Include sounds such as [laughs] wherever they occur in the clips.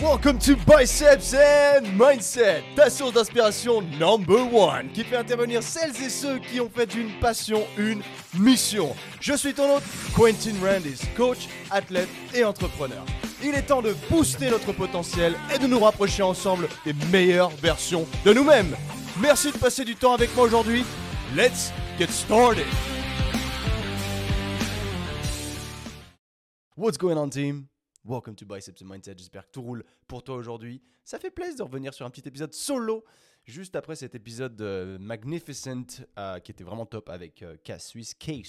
Welcome to Biceps and Mindset, ta source d'inspiration number one, qui fait intervenir celles et ceux qui ont fait d'une passion une mission. Je suis ton hôte, Quentin Randis, coach, athlète et entrepreneur. Il est temps de booster notre potentiel et de nous rapprocher ensemble des meilleures versions de nous-mêmes. Merci de passer du temps avec moi aujourd'hui. Let's get started. What's going on team? Welcome to Biceps and Mindset. J'espère que tout roule pour toi aujourd'hui. Ça fait plaisir de revenir sur un petit épisode solo juste après cet épisode euh, Magnificent euh, qui était vraiment top avec euh, K Suisse, K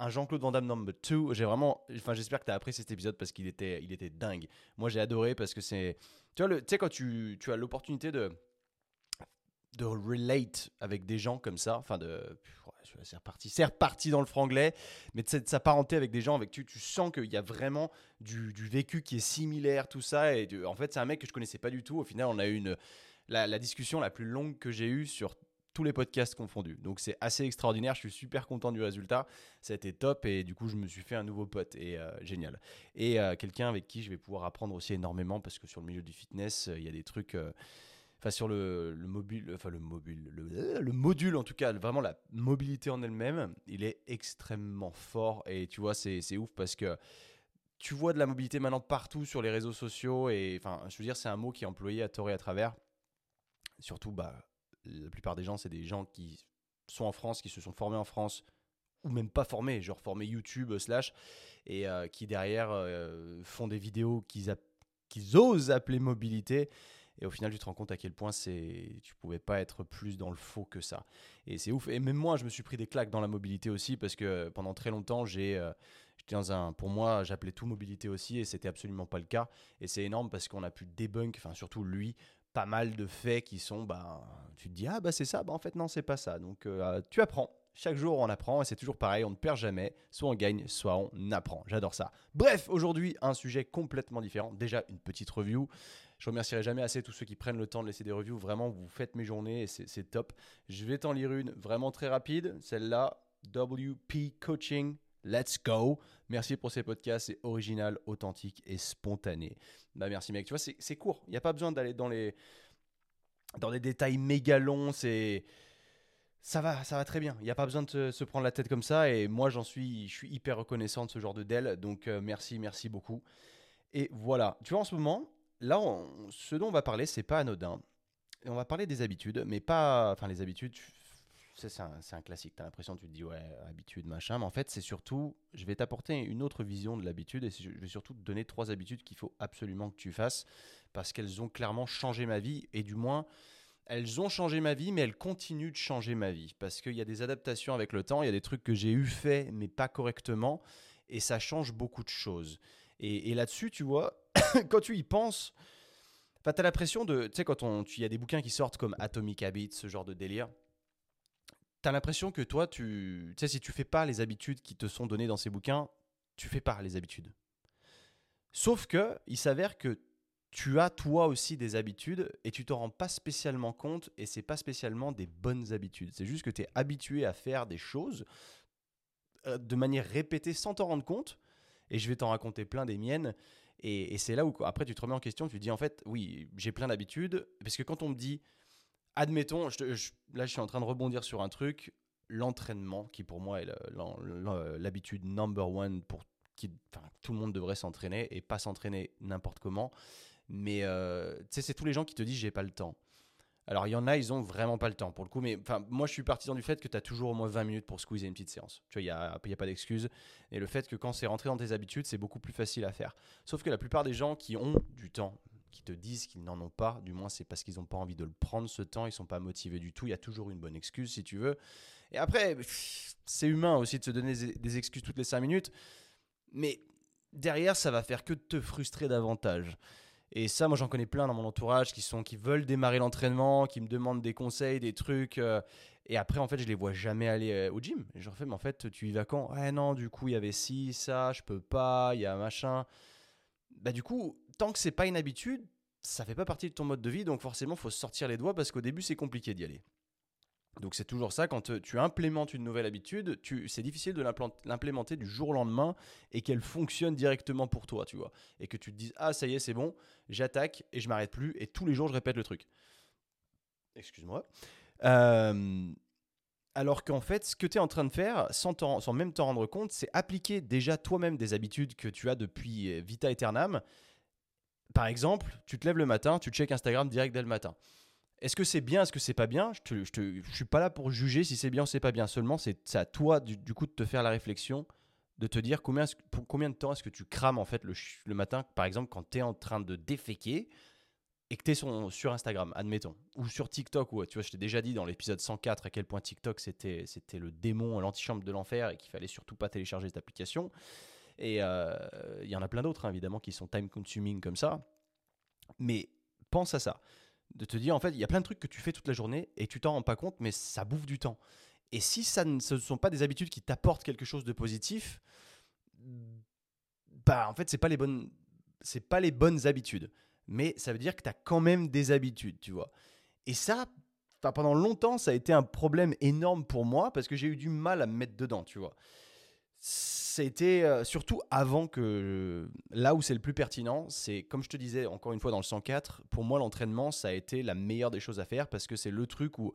un Jean-Claude Van Damme number 2. J'ai vraiment, enfin j'espère que tu as apprécié cet épisode parce qu'il était, il était dingue. Moi j'ai adoré parce que c'est, tu vois, le, tu sais quand tu, tu as l'opportunité de de relate avec des gens comme ça, enfin de c'est reparti, c'est reparti dans le franglais, mais de s'apparenter avec des gens avec qui tu sens qu'il y a vraiment du, du, vécu qui est similaire, tout ça. Et en fait, c'est un mec que je connaissais pas du tout. Au final, on a eu une, la, discussion la plus longue que j'ai eue sur tous les podcasts confondus. Donc c'est assez extraordinaire, je suis super content du résultat, ça a été top et du coup je me suis fait un nouveau pote et euh, génial. Et euh, quelqu'un avec qui je vais pouvoir apprendre aussi énormément parce que sur le milieu du fitness, euh, il y a des trucs enfin sur le, le, mobile, enfin le mobile, le, le, module en tout cas, vraiment la mobilité en elle-même, il est extrêmement fort et tu vois, c'est ouf parce que tu vois de la mobilité maintenant partout sur les réseaux sociaux et enfin, je veux dire, c'est un mot qui est employé à tort et à travers. Surtout, bah, la plupart des gens, c'est des gens qui sont en France, qui se sont formés en France ou même pas formés, genre formés YouTube slash, et euh, qui derrière euh, font des vidéos qu'ils qu'ils osent appeler mobilité et au final, tu te rends compte à quel point c'est, tu pouvais pas être plus dans le faux que ça. Et c'est ouf. Et même moi, je me suis pris des claques dans la mobilité aussi parce que pendant très longtemps, j'ai, euh, j'étais dans un, pour moi, j'appelais tout mobilité aussi et c'était absolument pas le cas. Et c'est énorme parce qu'on a pu débunk, enfin surtout lui, pas mal de faits qui sont, bah, tu te dis ah bah c'est ça, bah en fait non c'est pas ça. Donc euh, tu apprends. Chaque jour, on apprend et c'est toujours pareil, on ne perd jamais. Soit on gagne, soit on apprend. J'adore ça. Bref, aujourd'hui, un sujet complètement différent. Déjà, une petite review. Je remercierai jamais assez tous ceux qui prennent le temps de laisser des reviews. Vraiment, vous faites mes journées et c'est top. Je vais t'en lire une vraiment très rapide. Celle-là, WP Coaching. Let's go. Merci pour ces podcasts. C'est original, authentique et spontané. Bah, merci, mec. Tu vois, c'est court. Il n'y a pas besoin d'aller dans les dans des détails méga longs. C'est ça va, ça va très bien. Il n'y a pas besoin de se prendre la tête comme ça. Et moi, j'en suis, je suis hyper reconnaissant de ce genre de DEL. Donc, euh, merci, merci beaucoup. Et voilà. Tu vois, en ce moment, là, ce dont on va parler, c'est pas anodin. On va parler des habitudes, mais pas. Enfin, les habitudes, c'est un, un, classique. Tu as l'impression, tu te dis, ouais, habitude, machin. Mais en fait, c'est surtout. Je vais t'apporter une autre vision de l'habitude et je vais surtout te donner trois habitudes qu'il faut absolument que tu fasses parce qu'elles ont clairement changé ma vie et du moins. Elles ont changé ma vie, mais elles continuent de changer ma vie parce qu'il y a des adaptations avec le temps, il y a des trucs que j'ai eu fait, mais pas correctement, et ça change beaucoup de choses. Et, là-dessus, tu vois, [coughs] quand tu y penses, tu as l'impression de. Tu sais, quand il y a des bouquins qui sortent comme Atomic Habits, ce genre de délire, tu as l'impression que toi, tu sais, si tu fais pas les habitudes qui te sont données dans ces bouquins, tu fais pas les habitudes. Sauf que il s'avère que tu as toi aussi des habitudes et tu t'en rends pas spécialement compte et c'est pas spécialement des bonnes habitudes. C'est juste que tu es habitué à faire des choses euh, de manière répétée sans t'en rendre compte. Et je vais t'en raconter plein des miennes. Et, c'est là où, après, tu te remets en question, tu te dis, en fait, oui, j'ai plein d'habitudes. Parce que quand on me dit, admettons, je là, je suis en train de rebondir sur un truc, l'entraînement, qui pour moi est l'habitude number one pour qui, tout le monde devrait s'entraîner et pas s'entraîner n'importe comment. Mais euh, tu sais, c'est tous les gens qui te disent, j'ai pas le temps. Alors, il y en a, ils ont vraiment pas le temps pour le coup. Mais moi, je suis partisan du fait que tu as toujours au moins 20 minutes pour squeezer une petite séance. Tu vois, il n'y a, a, pas d'excuse. Et le fait que quand c'est rentré dans tes habitudes, c'est beaucoup plus facile à faire. Sauf que la plupart des gens qui ont du temps, qui te disent qu'ils n'en ont pas, du moins, c'est parce qu'ils n'ont pas envie de le prendre ce temps. Ils sont pas motivés du tout. Il y a toujours une bonne excuse si tu veux. Et après, c'est humain aussi de se donner des excuses toutes les 5 minutes. Mais derrière, ça va faire que te frustrer davantage. Et ça, moi, j'en connais plein dans mon entourage qui sont qui veulent démarrer l'entraînement, qui me demandent des conseils, des trucs. Euh, et après, en fait, je les vois jamais aller euh, au gym. Je leur fais, mais en fait, tu y vas quand? Ouais, non, du coup, il y avait ci, ça, je peux pas, il y a machin. Bah, du coup, tant que c'est pas une habitude, ça fait pas partie de ton mode de vie, donc forcément, faut sortir les doigts parce qu'au début, c'est compliqué d'y aller. Donc c'est toujours ça, quand euh, tu implémentes une nouvelle habitude, c'est difficile de l'implémenter du jour au lendemain et qu'elle fonctionne directement pour toi, tu vois. Et que tu te dises, ah ça y est, c'est bon, j'attaque et je m'arrête plus et tous les jours je répète le truc. Excuse-moi. Euh, alors qu'en fait, ce que tu es en train de faire, sans, même t'en rendre compte, c'est appliquer déjà toi-même des habitudes que tu as depuis euh, Vita Aeternam. Par exemple, tu te lèves le matin, tu check Instagram direct dès le matin. Est-ce que c'est bien, est-ce que c'est pas bien? Je ne suis pas là pour juger si c'est bien ou c'est pas bien. Seulement, c'est à toi, du, coup, de te faire la réflexion, de te dire combien, pour combien de temps est-ce que tu crames, en fait, le, matin, par exemple, quand tu es en train de déféquer et que tu es sur, sur, Instagram, admettons, ou sur TikTok, ou tu vois, je t'ai déjà dit dans l'épisode 104 à quel point TikTok, c'était le démon, l'antichambre de l'enfer, et qu'il fallait surtout pas télécharger cette application. Et euh, il y en a plein d'autres, hein, évidemment, qui sont time-consuming comme ça. Mais pense à ça de te dire en fait, il y a plein de trucs que tu fais toute la journée et tu t'en rends pas compte, mais ça bouffe du temps. Et si ça ne ce sont pas des habitudes qui t'apportent quelque chose de positif, bah en fait, c'est pas les pas les bonnes habitudes, mais ça veut dire que tu as quand même des habitudes, tu vois. Et ça pendant longtemps, ça a été un problème énorme pour moi parce que j'ai eu du mal à me mettre dedans, tu vois c'était euh, surtout avant que là où c'est le plus pertinent, c'est comme je te disais encore une fois dans le 104, pour moi l'entraînement ça a été la meilleure des choses à faire parce que c'est le truc où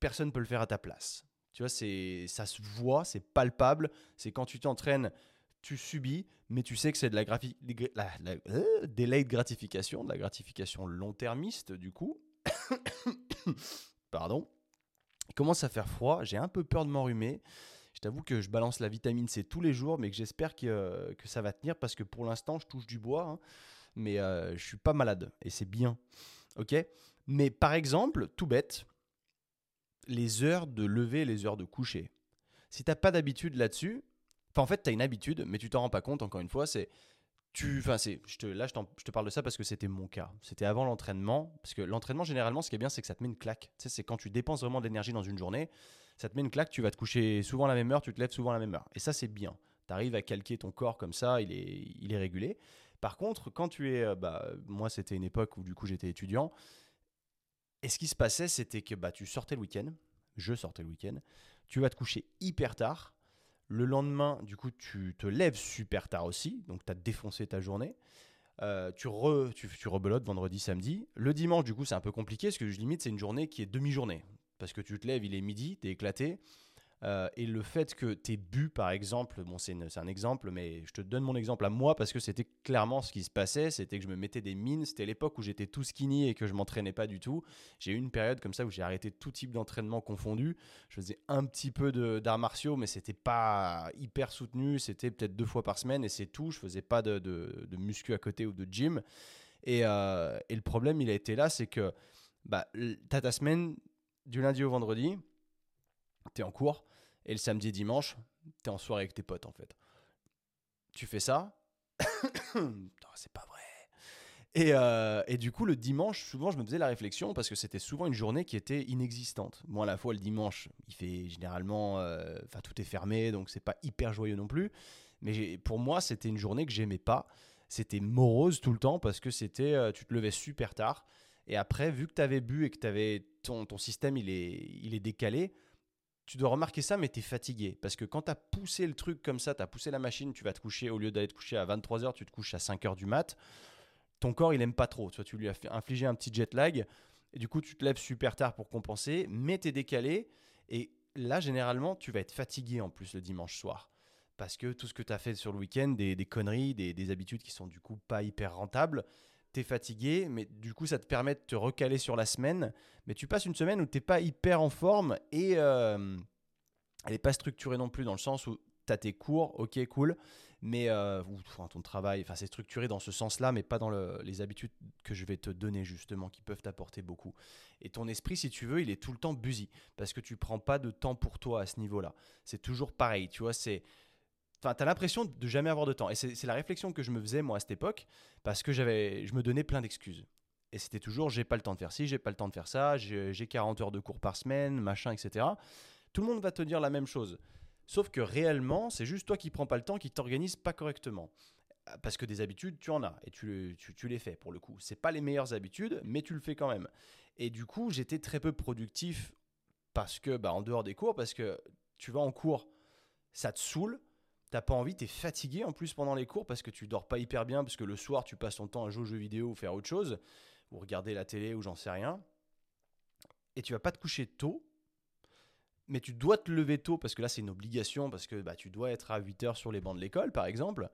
personne peut le faire à ta place. Tu vois, c'est ça se voit, c'est palpable, c'est quand tu t'entraînes, tu subis, mais tu sais que c'est de la, la, la euh, delayed gratification, de la gratification long-termiste du coup. [coughs] Pardon. Il commence à faire froid, j'ai un peu peur de m'enrhumer. Je t'avoue que je balance la vitamine C tous les jours, mais que j'espère que, euh, que, ça va tenir parce que pour l'instant, je touche du bois, hein, mais euh, je suis pas malade et c'est bien. Ok? Mais par exemple, tout bête, les heures de lever les heures de coucher. Si tu n'as pas d'habitude là-dessus, en fait, tu as une habitude, mais tu t'en rends pas compte, encore une fois, c'est. Enfin, c'est, là, je, te parle de ça parce que c'était mon cas. C'était avant l'entraînement. Parce que l'entraînement, généralement, ce qui est bien, c'est que ça te met une claque. C'est quand tu dépenses vraiment de l'énergie dans une journée ça te met une claque, tu vas te coucher souvent à la même heure, tu te lèves souvent à la même heure. Et ça, c'est bien. Tu arrives à calquer ton corps comme ça, il est, il est régulé. Par contre, quand tu es. Euh, bah, moi, c'était une époque où du coup j'étais étudiant. Et ce qui se passait, c'était que bah, tu sortais le week-end, je sortais le week-end, tu vas te coucher hyper tard. Le lendemain, du coup, tu te lèves super tard aussi, donc tu as défoncé ta journée. Euh, tu, re, tu, tu, rebelotes vendredi, samedi. Le dimanche, du coup, c'est un peu compliqué parce que je limite, c'est une journée qui est demi-journée parce que tu te lèves, il est midi, tu es éclaté. Euh, et le fait que tu aies bu, par exemple, bon, c'est un exemple, mais je te donne mon exemple à moi parce que c'était clairement ce qui se passait. C'était que je me mettais des mines. C'était l'époque où j'étais tout skinny et que je m'entraînais pas du tout. J'ai eu une période comme ça où j'ai arrêté tout type d'entraînement confondu. Je faisais un petit peu d'arts martiaux, mais c'était pas hyper soutenu. C'était peut-être deux fois par semaine et c'est tout. Je faisais pas de, de, muscu à côté ou de gym. Et, euh, et le problème, il a été là, c'est que bah, tu as ta semaine du lundi au vendredi, tu es en cours, et le samedi et dimanche, tu es en soirée avec tes potes en fait. Tu fais ça, [coughs] c'est pas vrai. Et, euh, et, du coup, le dimanche, souvent, je me faisais la réflexion parce que c'était souvent une journée qui était inexistante. Moi, à la fois, le dimanche, il fait généralement. Euh, enfin, tout est fermé, donc c'est pas hyper joyeux non plus. Mais pour moi, c'était une journée que j'aimais pas. C'était morose tout le temps parce que c'était. Euh, tu te levais super tard. Et après, vu que tu avais bu et que ton, système il est, il est décalé, tu dois remarquer ça, mais tu es fatigué. Parce que quand tu as poussé le truc comme ça, tu as poussé la machine, tu vas te coucher, au lieu d'aller te coucher à 23h, tu te couches à 5h du mat. Ton corps, il aime pas trop. Tu, tu lui as infligé un petit jet lag. Et du coup, tu te lèves super tard pour compenser, mais tu es décalé. Et là, généralement, tu vas être fatigué en plus le dimanche soir. Parce que tout ce que tu as fait sur le week-end, des, des conneries, des, des, habitudes qui sont du coup pas hyper rentables, fatigué, mais du coup, ça te permet de te recaler sur la semaine. Mais tu passes une semaine où tu n'es pas hyper en forme et euh, elle n'est pas structurée non plus dans le sens où tu as tes cours, ok, cool, mais euh, ou, ton travail, enfin, c'est structuré dans ce sens-là, mais pas dans les habitudes que je vais te donner justement, qui peuvent t'apporter beaucoup. Et ton esprit, si tu veux, il est tout le temps busy parce que tu prends pas de temps pour toi à ce niveau-là. C'est toujours pareil, tu vois, c'est Enfin, tu as l'impression de jamais avoir de temps. Et c'est la réflexion que je me faisais, moi, à cette époque, parce que j'avais, je me donnais plein d'excuses. Et c'était toujours, j'ai pas le temps de faire ci, j'ai pas le temps de faire ça, j'ai 40 heures de cours par semaine, machin, etc. Tout le monde va te dire la même chose. Sauf que réellement, c'est juste toi qui prends pas le temps, qui t'organise pas correctement. Parce que des habitudes, tu en as et tu, tu, tu les fais pour le coup. C'est pas les meilleures habitudes, mais tu le fais quand même. Et du coup, j'étais très peu productif parce que, bah, en dehors des cours, parce que tu vas en cours, ça te saoule, t'as pas envie, t'es fatigué en plus pendant les cours parce que tu dors pas hyper bien, parce que le soir tu passes ton temps à jouer aux jeux vidéo ou faire autre chose, ou regarder la télé ou j'en sais rien, et tu vas pas te coucher tôt, mais tu dois te lever tôt parce que là c'est une obligation, parce que bah, tu dois être à 8 heures sur les bancs de l'école par exemple.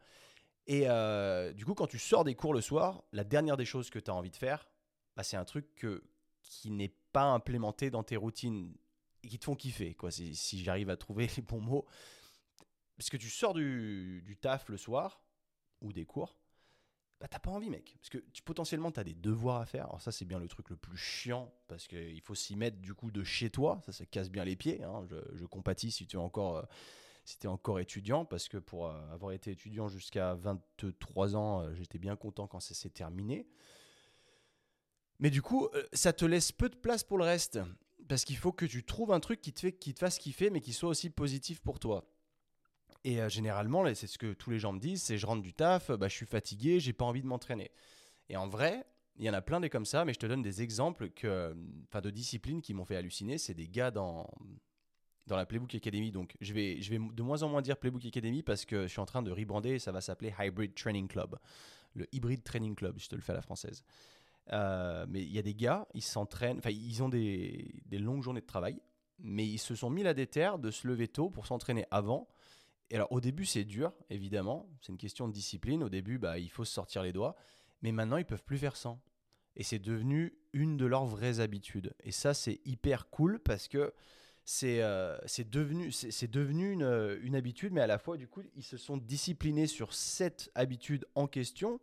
Et euh, du coup, quand tu sors des cours le soir, la dernière des choses que tu as envie de faire, bah, c'est un truc qui n'est pas implémenté dans tes routines et qui te font kiffer, quoi, si j'arrive à trouver [laughs] les bons mots. Parce que tu sors du, taf le soir, ou des cours, bah t'as pas envie, mec. Parce que tu, potentiellement, tu as des devoirs à faire. Alors ça, c'est bien le truc le plus chiant, parce qu'il faut s'y mettre du coup de chez toi. Ça, ça casse bien les pieds. Hein. Je, compatis si tu es encore... Euh, encore étudiant, parce que pour euh, avoir été étudiant jusqu'à 23 ans, euh, j'étais bien content quand ça s'est terminé. Mais du coup, ça te laisse peu de place pour le reste. Parce qu'il faut que tu trouves un truc qui te, fait, qui te fasse kiffer, mais qui soit aussi positif pour toi. Et euh, généralement, c'est ce que tous les gens me disent, c'est je rentre du taf, bah, je suis fatigué, j'ai pas envie de m'entraîner. Et en vrai, il y en a plein des comme ça, mais je te donne des exemples que, de disciplines qui m'ont fait halluciner. C'est des gars dans, dans la Playbook Academy. Donc, je vais, je vais de moins en moins dire Playbook Academy parce que je suis en train de rebrander et ça va s'appeler Hybrid Training Club. Le Hybrid Training Club, je te le fais à la française. Euh, mais il y a des gars, ils s'entraînent, enfin, ils ont des, des, longues journées de travail, mais ils se sont mis la déterre de se lever tôt pour s'entraîner avant. Et alors, au début, c'est dur, évidemment. C'est une question de discipline. Au début, bah, il faut se sortir les doigts. Mais maintenant, ils peuvent plus faire sans. Et c'est devenu une de leurs vraies habitudes. Et ça, c'est hyper cool parce que c'est euh, devenu, devenu une, une, habitude, mais à la fois, du coup, ils se sont disciplinés sur cette habitude en question.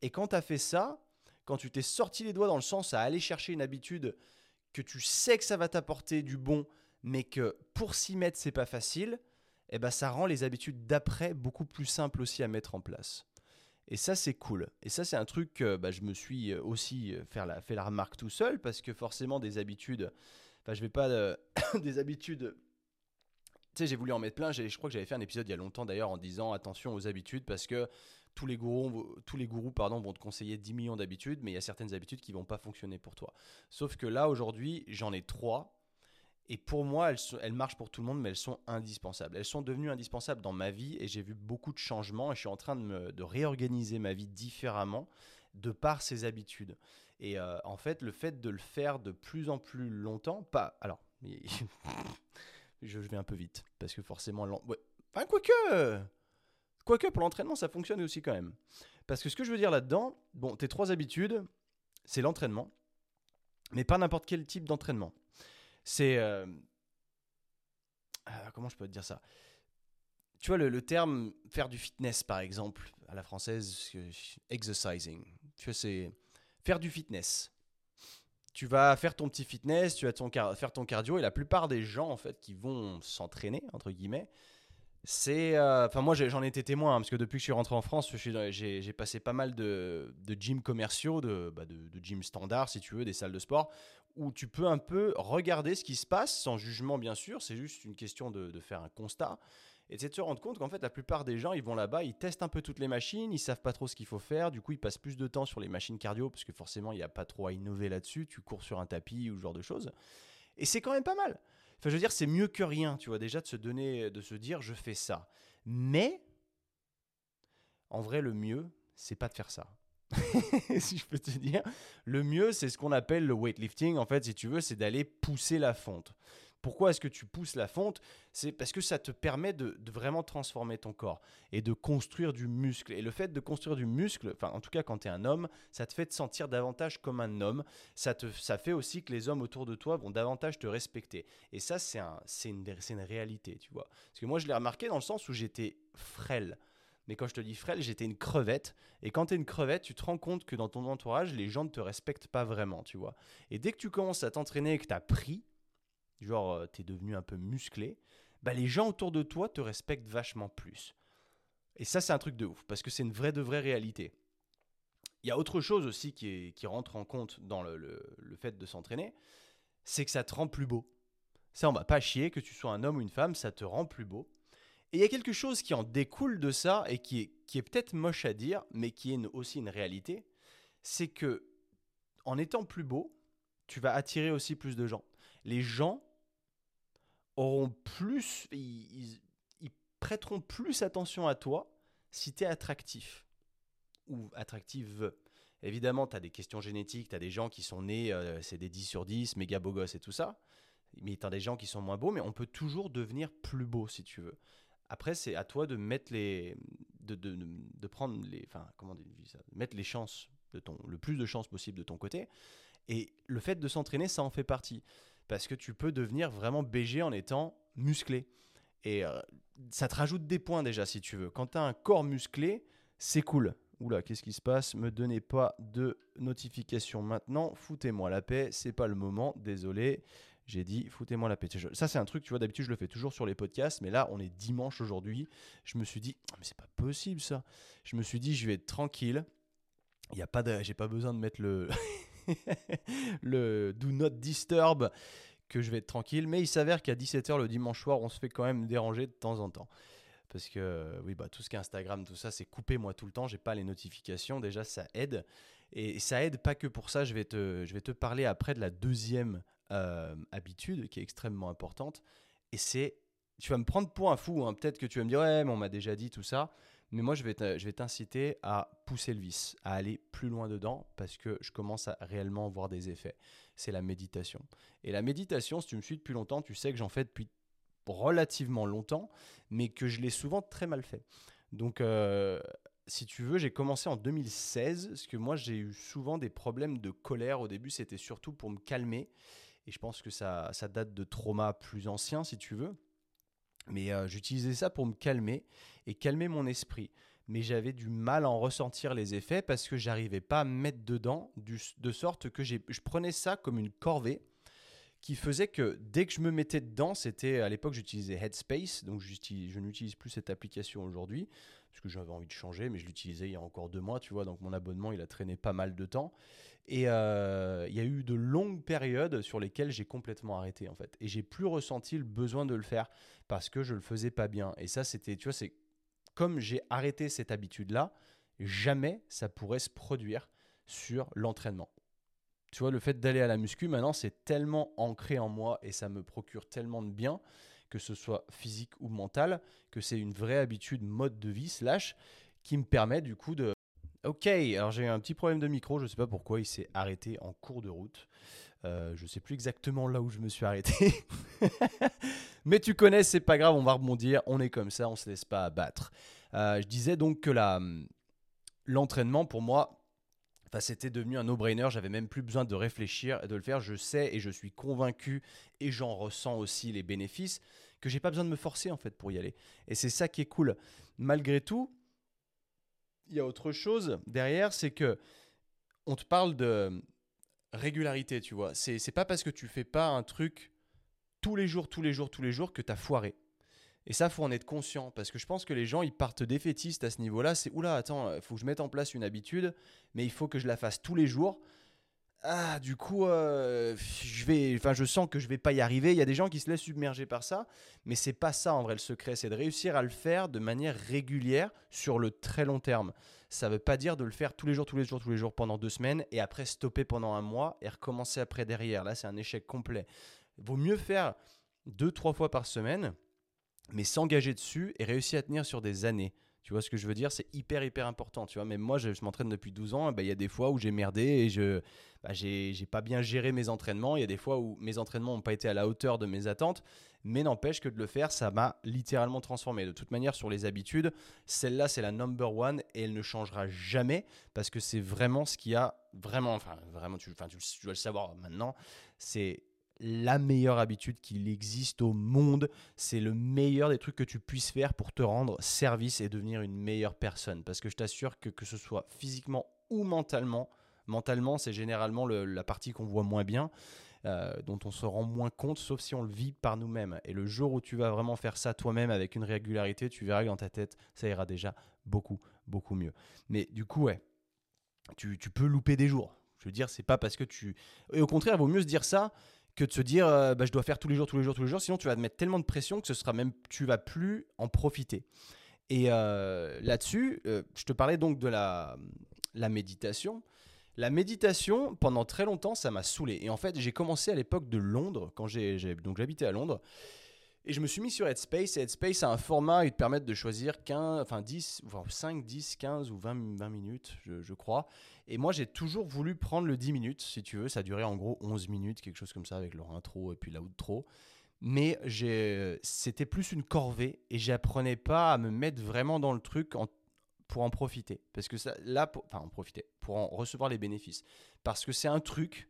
Et quand tu as fait ça, quand tu t'es sorti les doigts dans le sens à aller chercher une habitude que tu sais que ça va t'apporter du bon, mais que pour s'y mettre, c'est pas facile, eh ben, ça rend les habitudes d'après beaucoup plus simples aussi à mettre en place. Et ça, c'est cool. Et ça, c'est un truc que bah, je me suis aussi fait la, fait la remarque tout seul, parce que forcément, des habitudes, enfin, je vais pas. Euh, [coughs] des habitudes. Tu sais, j'ai voulu en mettre plein. Je crois que j'avais fait un épisode il y a longtemps d'ailleurs en disant attention aux habitudes, parce que tous les gourous, tous les gourous pardon, vont te conseiller 10 millions d'habitudes, mais il y a certaines habitudes qui vont pas fonctionner pour toi. Sauf que là, aujourd'hui, j'en ai trois. Et pour moi, elles, marchent pour tout le monde, mais elles sont indispensables. Elles sont devenues indispensables dans ma vie et j'ai vu beaucoup de changements et je suis en train de réorganiser ma vie différemment de par ces habitudes. Et euh, en fait, le fait de le faire de plus en plus longtemps, pas. Alors, [laughs] je, vais un peu vite parce que forcément. Ouais. Enfin, quoique Quoique pour l'entraînement, ça fonctionne aussi quand même. Parce que ce que je veux dire là-dedans, bon, tes trois habitudes, c'est l'entraînement, mais pas n'importe quel type d'entraînement. C'est. Euh, ah, comment je peux te dire ça? Tu vois, le, terme faire du fitness, par exemple, à la française, exercising. Tu vois, c'est faire du fitness. Tu vas faire ton petit fitness, tu vas ton, faire ton cardio, et la plupart des gens, en fait, qui vont s'entraîner, entre guillemets, c'est. Euh, enfin, moi, j'en ai été témoin, hein, parce que depuis que je suis rentré en France, j'ai passé pas mal de, de gyms commerciaux, de, bah, de, de gyms standards, si tu veux, des salles de sport, où tu peux un peu regarder ce qui se passe, sans jugement, bien sûr. C'est juste une question de, faire un constat. Et de se rendre compte qu'en fait, la plupart des gens, ils vont là-bas, ils testent un peu toutes les machines, ils savent pas trop ce qu'il faut faire. Du coup, ils passent plus de temps sur les machines cardio, parce que forcément, il n'y a pas trop à innover là-dessus. Tu cours sur un tapis ou ce genre de choses. Et c'est quand même pas mal. Enfin, je veux dire, c'est mieux que rien, tu vois, déjà de se donner, de se dire, je fais ça. Mais, en vrai, le mieux, c'est pas de faire ça. [laughs] si je peux te dire, le mieux, c'est ce qu'on appelle le weightlifting. En fait, si tu veux, c'est d'aller pousser la fonte. Pourquoi est-ce que tu pousses la fonte? C'est parce que ça te permet de, vraiment transformer ton corps et de construire du muscle. Et le fait de construire du muscle, enfin en tout cas quand tu es un homme, ça te fait te sentir davantage comme un homme. Ça, te, ça fait aussi que les hommes autour de toi vont davantage te respecter. Et ça, c'est un, une, une réalité, tu vois. Parce que moi, je l'ai remarqué dans le sens où j'étais frêle. Mais quand je te dis frêle, j'étais une crevette. Et quand tu es une crevette, tu te rends compte que dans ton entourage, les gens ne te respectent pas vraiment, tu vois. Et dès que tu commences à t'entraîner et que tu as pris, genre euh, tu es devenu un peu musclé, bah, les gens autour de toi te respectent vachement plus. Et ça, c'est un truc de ouf, parce que c'est une vraie de vraie réalité. Il y a autre chose aussi qui, qui rentre en compte dans le, le, fait de s'entraîner, c'est que ça te rend plus beau. Ça, on va pas chier, que tu sois un homme ou une femme, ça te rend plus beau. Et il y a quelque chose qui en découle de ça, et qui est, qui est peut-être moche à dire, mais qui est aussi une réalité, c'est que en étant plus beau, tu vas attirer aussi plus de gens. Les gens auront plus, ils, ils prêteront plus attention à toi si tu es attractif ou attractive. Évidemment, tu as des questions génétiques, tu as des gens qui sont nés, euh, c'est des 10 sur 10, méga beaux gosses et tout ça. Mais tu as des gens qui sont moins beaux, mais on peut toujours devenir plus beau si tu veux. Après, c'est à toi de mettre les. de, de, de prendre les. Enfin, comment dire ça? Mettre les chances, de ton, le plus de chances possible de ton côté. Et le fait de s'entraîner, ça en fait partie. Parce que tu peux devenir vraiment BG en étant musclé. Et euh, ça te rajoute des points déjà, si tu veux. Quand tu as un corps musclé, c'est cool. Oula, qu'est-ce qui se passe? Me donnez pas de notification maintenant. Foutez-moi la paix, c'est pas le moment. Désolé. J'ai dit, foutez-moi la paix. Ça, c'est un truc, tu vois, d'habitude, je le fais toujours sur les podcasts, mais là, on est dimanche aujourd'hui. Je me suis dit, ah, mais c'est pas possible ça. Je me suis dit, je vais être tranquille. Il y a pas de, j'ai pas besoin de mettre le, [laughs] le do not disturb, que je vais être tranquille. Mais il s'avère qu'à 17h le dimanche soir, on se fait quand même déranger de temps en temps. Parce que, oui, bah, tout ce qui est Instagram, tout ça, c'est coupé moi tout le temps. J'ai pas les notifications. Déjà, ça aide. Et ça aide pas que pour ça. Je vais te, je vais te parler après de la deuxième euh, habitude qui est extrêmement importante. Et c'est, tu vas me prendre pour un fou, hein. peut-être que tu vas me dire, ouais, mais on m'a déjà dit tout ça. Mais moi, je vais, t'inciter à pousser le vice, à aller plus loin dedans, parce que je commence à réellement voir des effets. C'est la méditation. Et la méditation, si tu me suis depuis longtemps, tu sais que j'en fais depuis relativement longtemps, mais que je l'ai souvent très mal fait. Donc, euh, si tu veux, j'ai commencé en 2016, parce que moi, j'ai eu souvent des problèmes de colère. Au début, c'était surtout pour me calmer. Et je pense que ça, date de traumas plus anciens, si tu veux. Mais euh, j'utilisais ça pour me calmer et calmer mon esprit. Mais j'avais du mal à en ressentir les effets parce que j'arrivais pas à me mettre dedans, de sorte que je prenais ça comme une corvée qui faisait que dès que je me mettais dedans, c'était à l'époque j'utilisais Headspace, donc je n'utilise plus cette application aujourd'hui parce que j'avais envie de changer, mais je l'utilisais il y a encore deux mois, tu vois, donc mon abonnement il a traîné pas mal de temps. Et euh, il y a eu de longues périodes sur lesquelles j'ai complètement arrêté en fait. Et j'ai plus ressenti le besoin de le faire parce que je le faisais pas bien. Et ça, c'était, tu vois, c'est comme j'ai arrêté cette habitude-là, jamais ça pourrait se produire sur l'entraînement. Tu vois, le fait d'aller à la muscu, maintenant, c'est tellement ancré en moi et ça me procure tellement de bien, que ce soit physique ou mental, que c'est une vraie habitude, mode de vie, slash, qui me permet du coup de, Ok, alors j'ai un petit problème de micro, je ne sais pas pourquoi il s'est arrêté en cours de route. Euh, je ne sais plus exactement là où je me suis arrêté. [laughs] Mais tu connais, c'est pas grave, on va rebondir, on est comme ça, on se laisse pas abattre. Euh, je disais donc que l'entraînement pour moi, c'était devenu un no-brainer, j'avais même plus besoin de réfléchir et de le faire, je sais et je suis convaincu et j'en ressens aussi les bénéfices que j'ai pas besoin de me forcer en fait pour y aller. Et c'est ça qui est cool. Malgré tout, il y a autre chose derrière, c'est que on te parle de régularité, tu vois. C'est, pas parce que tu fais pas un truc tous les jours, tous les jours, tous les jours que tu as foiré. Et ça, faut en être conscient parce que je pense que les gens, ils partent défaitistes à ce niveau-là. C'est oula, attends, faut que je mette en place une habitude, mais il faut que je la fasse tous les jours ah, du coup, euh, je vais, enfin, je sens que je vais pas y arriver. Il y a des gens qui se laissent submerger par ça, mais c'est pas ça en vrai le secret. C'est de réussir à le faire de manière régulière sur le très long terme. Ça veut pas dire de le faire tous les jours, tous les jours, tous les jours pendant deux semaines et après stopper pendant un mois et recommencer après derrière. Là, c'est un échec complet. Vaut mieux faire deux, trois fois par semaine, mais s'engager dessus et réussir à tenir sur des années. Tu vois ce que je veux dire? C'est hyper, hyper important. Tu vois, même moi, je, m'entraîne depuis 12 ans. Bah, il y a des fois où j'ai merdé et je bah, j'ai pas bien géré mes entraînements. Il y a des fois où mes entraînements n'ont pas été à la hauteur de mes attentes. Mais n'empêche que de le faire, ça m'a littéralement transformé. De toute manière, sur les habitudes, celle-là, c'est la number one et elle ne changera jamais parce que c'est vraiment ce qui a vraiment, enfin, vraiment, tu, enfin, tu dois le savoir maintenant, c'est la meilleure habitude qu'il existe au monde. C'est le meilleur des trucs que tu puisses faire pour te rendre service et devenir une meilleure personne. Parce que je t'assure que que ce soit physiquement ou mentalement, mentalement c'est généralement la partie qu'on voit moins bien. Euh, dont on se rend moins compte, sauf si on le vit par nous-mêmes. Et le jour où tu vas vraiment faire ça toi-même avec une régularité, tu verras que dans ta tête, ça ira déjà beaucoup, beaucoup mieux. Mais du coup, ouais, tu, tu peux louper des jours. Je veux dire, c'est pas parce que tu. Et au contraire, il vaut mieux se dire ça que de se dire euh, bah, je dois faire tous les jours, tous les jours, tous les jours. Sinon, tu vas te mettre tellement de pression que ce sera même, tu vas plus en profiter. Et euh, là-dessus, euh, je te parlais donc de la, la méditation. La méditation, pendant très longtemps, ça m'a saoulé. Et en fait, j'ai commencé à l'époque de Londres, quand j'habitais à Londres. Et je me suis mis sur Headspace. Et Headspace a un format, il te permet de choisir 15, enfin 10, voire 5, 10, 15 ou 20, 20 minutes, je crois. Et moi, j'ai toujours voulu prendre le 10 minutes, si tu veux. Ça durait en gros 11 minutes, quelque chose comme ça, avec leur intro et puis la outro. Mais c'était plus une corvée et j'apprenais pas à me mettre vraiment dans le truc pour en profiter. Parce que ça, là, pour- enfin en profiter, pour en recevoir les bénéfices. Parce que c'est un truc,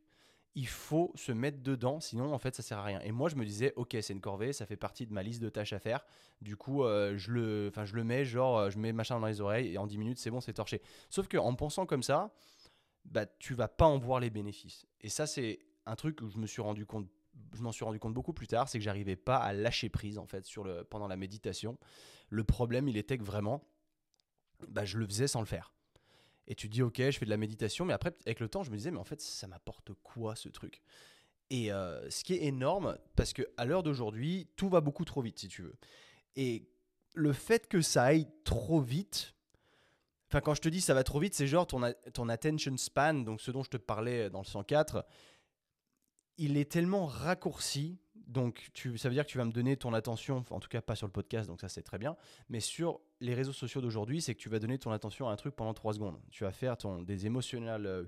il faut se mettre dedans, sinon en fait ça sert à rien. Et moi je me disais, ok, c'est une corvée, ça fait partie de ma liste de tâches à faire. Du coup, euh, je, le, je le mets, genre, euh, je mets machin dans les oreilles et en 10 minutes c'est bon, c'est torché. Sauf qu'en pensant comme ça, bah, tu vas pas en voir les bénéfices. Et ça, c'est un truc où je me suis rendu compte, je m'en suis rendu compte beaucoup plus tard, c'est que j'arrivais pas à lâcher prise en fait sur le, pendant la méditation. Le problème, il était que vraiment, bah, je le faisais sans le faire. Et tu dis, ok, je fais de la méditation, mais après, avec le temps, je me disais, mais en fait, ça m'apporte quoi ce truc? Et euh, ce qui est énorme, parce que à l'heure d'aujourd'hui, tout va beaucoup trop vite, si tu veux. Et le fait que ça aille trop vite, Enfin, quand je te dis ça va trop vite, c'est genre ton, ton attention span, donc ce dont je te parlais dans le 104, il est tellement raccourci. Donc, tu, ça veut dire que tu vas me donner ton attention, en tout cas pas sur le podcast, donc ça c'est très bien. Mais sur les réseaux sociaux d'aujourd'hui, c'est que tu vas donner ton attention à un truc pendant 3 secondes. Tu vas faire ton, des émotionnels, euh,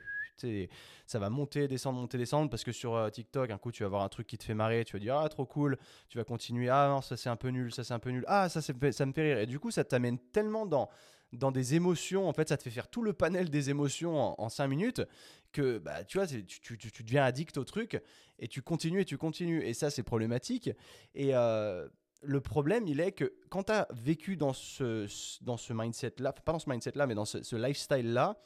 ça va monter, descendre, monter, descendre, parce que sur euh, TikTok, un coup tu vas voir un truc qui te fait marrer, tu vas dire ah trop cool, tu vas continuer, ah non ça c'est un peu nul, ça c'est un peu nul, ah ça, ça me fait rire. Et du coup ça t'amène tellement dans dans des émotions, en fait, ça te fait faire tout le panel des émotions en, 5 minutes que bah, tu vois, tu, tu, tu- deviens addict au truc et tu continues et tu continues. Et ça, c'est problématique. Et euh, le problème, il est que quand tu as vécu dans ce, dans ce mindset-là, pas dans ce mindset-là, mais dans ce, ce lifestyle-là,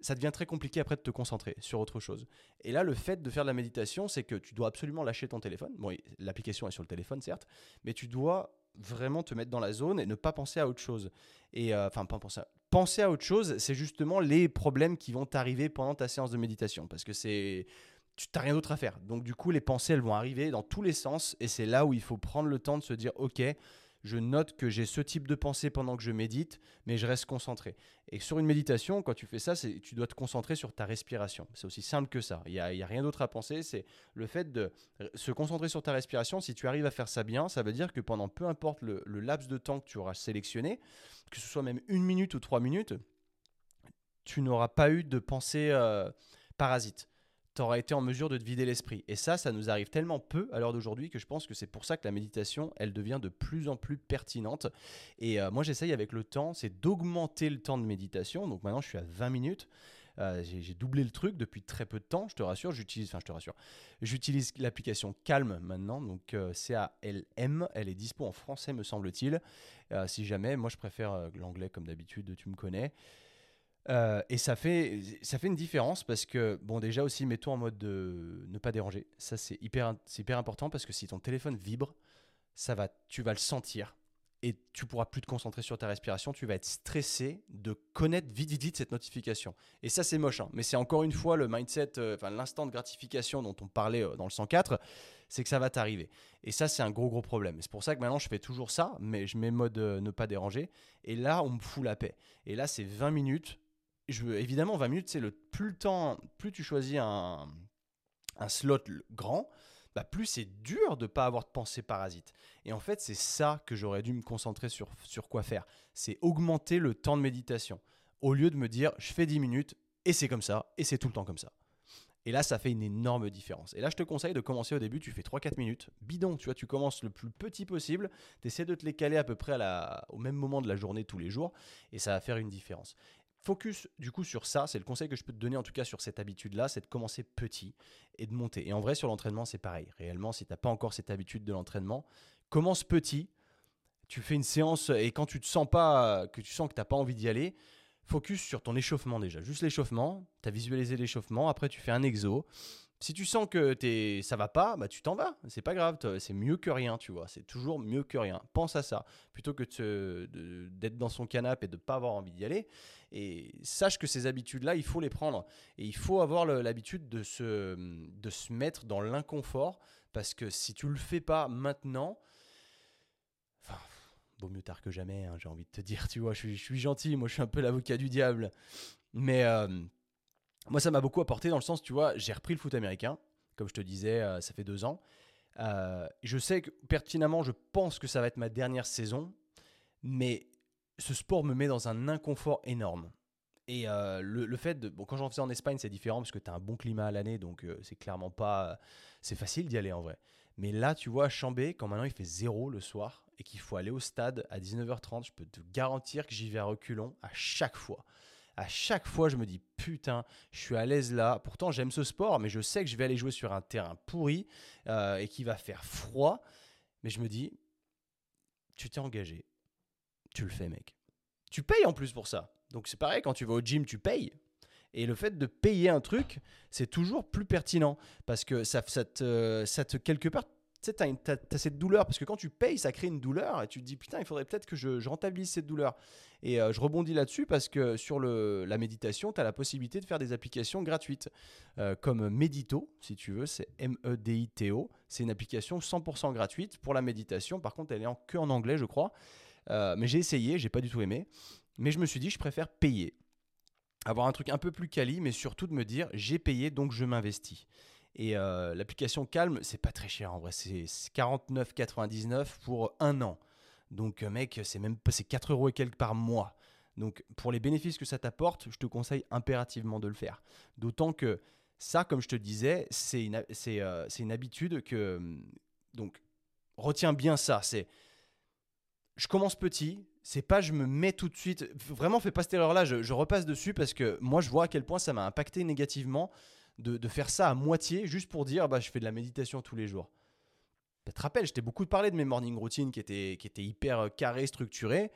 ça devient très compliqué après de te concentrer sur autre chose. Et là, le fait de faire de la méditation, c'est que tu dois absolument lâcher ton téléphone. Bon, l'application est sur le téléphone, certes, mais tu dois vraiment te mettre dans la zone et ne pas penser à autre chose. Et euh, enfin, pas penser à, penser à autre chose, c'est justement les problèmes qui vont t'arriver pendant ta séance de méditation, parce que c'est tu n'as rien d'autre à faire. Donc du coup, les pensées, elles vont arriver dans tous les sens, et c'est là où il faut prendre le temps de se dire, ok, je note que j'ai ce type de pensée pendant que je médite, mais je reste concentré. Et sur une méditation, quand tu fais ça, tu dois te concentrer sur ta respiration. C'est aussi simple que ça. Il n'y a, rien d'autre à penser. C'est le fait de se concentrer sur ta respiration. Si tu arrives à faire ça bien, ça veut dire que pendant peu importe le, le laps de temps que tu auras sélectionné, que ce soit même une minute ou trois minutes, tu n'auras pas eu de pensée euh, parasite tu auras été en mesure de te vider l'esprit. Et ça, ça nous arrive tellement peu à l'heure d'aujourd'hui que je pense que c'est pour ça que la méditation, elle devient de plus en plus pertinente. Et euh, moi, j'essaye avec le temps, c'est d'augmenter le temps de méditation. Donc maintenant, je suis à 20 minutes. Euh, j'ai doublé le truc depuis très peu de temps, je te rassure. J'utilise, enfin, je te rassure. J'utilise l'application Calm maintenant, donc euh, C-A-L-M. Elle est dispo en français, me semble-t-il. Euh, si jamais, moi, je préfère l'anglais comme d'habitude, tu me connais. Euh, et ça fait, ça fait une différence parce que, bon, déjà aussi, mets-toi en mode de ne pas déranger. Ça, c'est hyper, hyper important parce que si ton téléphone vibre, ça va, tu vas le sentir et tu pourras plus te concentrer sur ta respiration. Tu vas être stressé de connaître vite, vite, vite cette notification. Et ça, c'est moche, hein, mais c'est encore une fois le mindset, euh, l'instant de gratification dont on parlait euh, dans le 104 c'est que ça va t'arriver. Et ça, c'est un gros, gros problème. C'est pour ça que maintenant, je fais toujours ça, mais je mets mode ne pas déranger. Et là, on me fout la paix. Et là, c'est 20 minutes je, évidemment, 20 minutes, c'est le plus le temps, plus tu choisis un, slot grand, bah plus c'est dur de pas avoir de pensée parasite. Et en fait, c'est ça que j'aurais dû me concentrer sur, sur quoi faire. C'est augmenter le temps de méditation. Au lieu de me dire, je fais 10 minutes, et c'est comme ça, et c'est tout le temps comme ça. Et là, ça fait une énorme différence. Et là, je te conseille de commencer au début, tu fais 3-4 minutes, bidon, tu vois, tu commences le plus petit possible, tu essaies de te les caler à peu près au même moment de la journée tous les jours, et ça va faire une différence. Focus du coup sur ça, c'est le conseil que je peux te donner en tout cas sur cette habitude-là, c'est de commencer petit et de monter. Et en vrai sur l'entraînement c'est pareil. Réellement si tu n'as pas encore cette habitude de l'entraînement, commence petit, tu fais une séance et quand tu te sens pas, que tu sens que tu n'as pas envie d'y aller, focus sur ton échauffement déjà. Juste l'échauffement, tu as visualisé l'échauffement, après tu fais un exo. Si tu sens que es, ça va pas, bah tu t'en vas. C'est pas grave, c'est mieux que rien, tu vois. C'est toujours mieux que rien. Pense à ça plutôt que d'être dans son canapé et de pas avoir envie d'y aller. Et sache que ces habitudes-là, il faut les prendre. Et il faut avoir l'habitude de se, de se mettre dans l'inconfort parce que si tu le fais pas maintenant, enfin, vaut mieux tard que jamais, hein, j'ai envie de te dire. Tu vois, je suis, je suis gentil, moi je suis un peu l'avocat du diable. Mais. Euh, moi, ça m'a beaucoup apporté dans le sens, tu vois, j'ai repris le foot américain. Comme je te disais, euh, ça fait deux ans. Euh, je sais que pertinemment, je pense que ça va être ma dernière saison, mais ce sport me met dans un inconfort énorme. Et euh, le, fait de. Bon, quand j'en faisais en Espagne, c'est différent parce que tu as un bon climat à l'année, donc c'est clairement pas. C'est facile d'y aller en vrai. Mais là, tu vois, à Chambé, quand maintenant il fait zéro le soir et qu'il faut aller au stade à 19h30, je peux te garantir que j'y vais à reculons à chaque fois. À chaque fois, je me dis putain, je suis à l'aise là. Pourtant, j'aime ce sport, mais je sais que je vais aller jouer sur un terrain pourri euh, et qui va faire froid. Mais je me dis, tu t'es engagé, tu le fais, mec. Tu payes en plus pour ça. Donc c'est pareil, quand tu vas au gym, tu payes. Et le fait de payer un truc, c'est toujours plus pertinent parce que ça, ça, te, ça te, quelque part, tu sais, tu as, cette douleur parce que quand tu payes, ça crée une douleur et tu te dis putain, il faudrait peut-être que je, rentabilise cette douleur. Et euh, je rebondis là-dessus parce que sur la méditation, tu as la possibilité de faire des applications gratuites euh, comme Medito, si tu veux, c'est M-E-D-I-T-O. C'est une application 100% gratuite pour la méditation. Par contre, elle est en, que en anglais, je crois. Euh, mais j'ai essayé, j'ai pas du tout aimé. Mais je me suis dit, je préfère payer avoir un truc un peu plus quali, mais surtout de me dire j'ai payé donc je m'investis. Et euh, l'application Calm, c'est pas très cher en vrai, c'est 49,99 pour un an. Donc euh, mec, c'est même c'est 4 euros et quelques par mois. Donc pour les bénéfices que ça t'apporte, je te conseille impérativement de le faire. D'autant que ça, comme je te disais, c'est une, euh, une habitude que... Donc retiens bien ça, c'est... Je commence petit, c'est pas je me mets tout de suite. Vraiment, fais pas cette erreur-là. Je, repasse dessus parce que moi, je vois à quel point ça m'a impacté négativement de, faire ça à moitié juste pour dire bah, je fais de la méditation tous les jours. Tu te rappelles, j'étais beaucoup parlé de mes morning routines qui étaient, qui étaient hyper euh, carrées, structurées.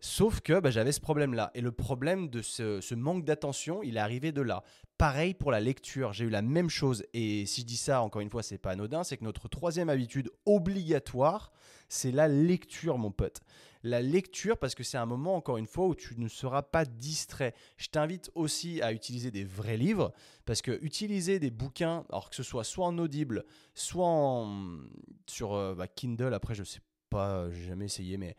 Sauf que bah, j'avais ce problème-là. Et le problème de ce, manque d'attention, il est arrivé de là. Pareil pour la lecture, j'ai eu la même chose. Et si je dis ça, encore une fois, c'est pas anodin, c'est que notre troisième habitude obligatoire, c'est la lecture, mon pote. La lecture, parce que c'est un moment, encore une fois, où tu ne seras pas distrait. Je t'invite aussi à utiliser des vrais livres, parce que utiliser des bouquins, alors que ce soit soit en audible, soit sur euh, bah, Kindle, après, je sais pas, j'ai jamais essayé, mais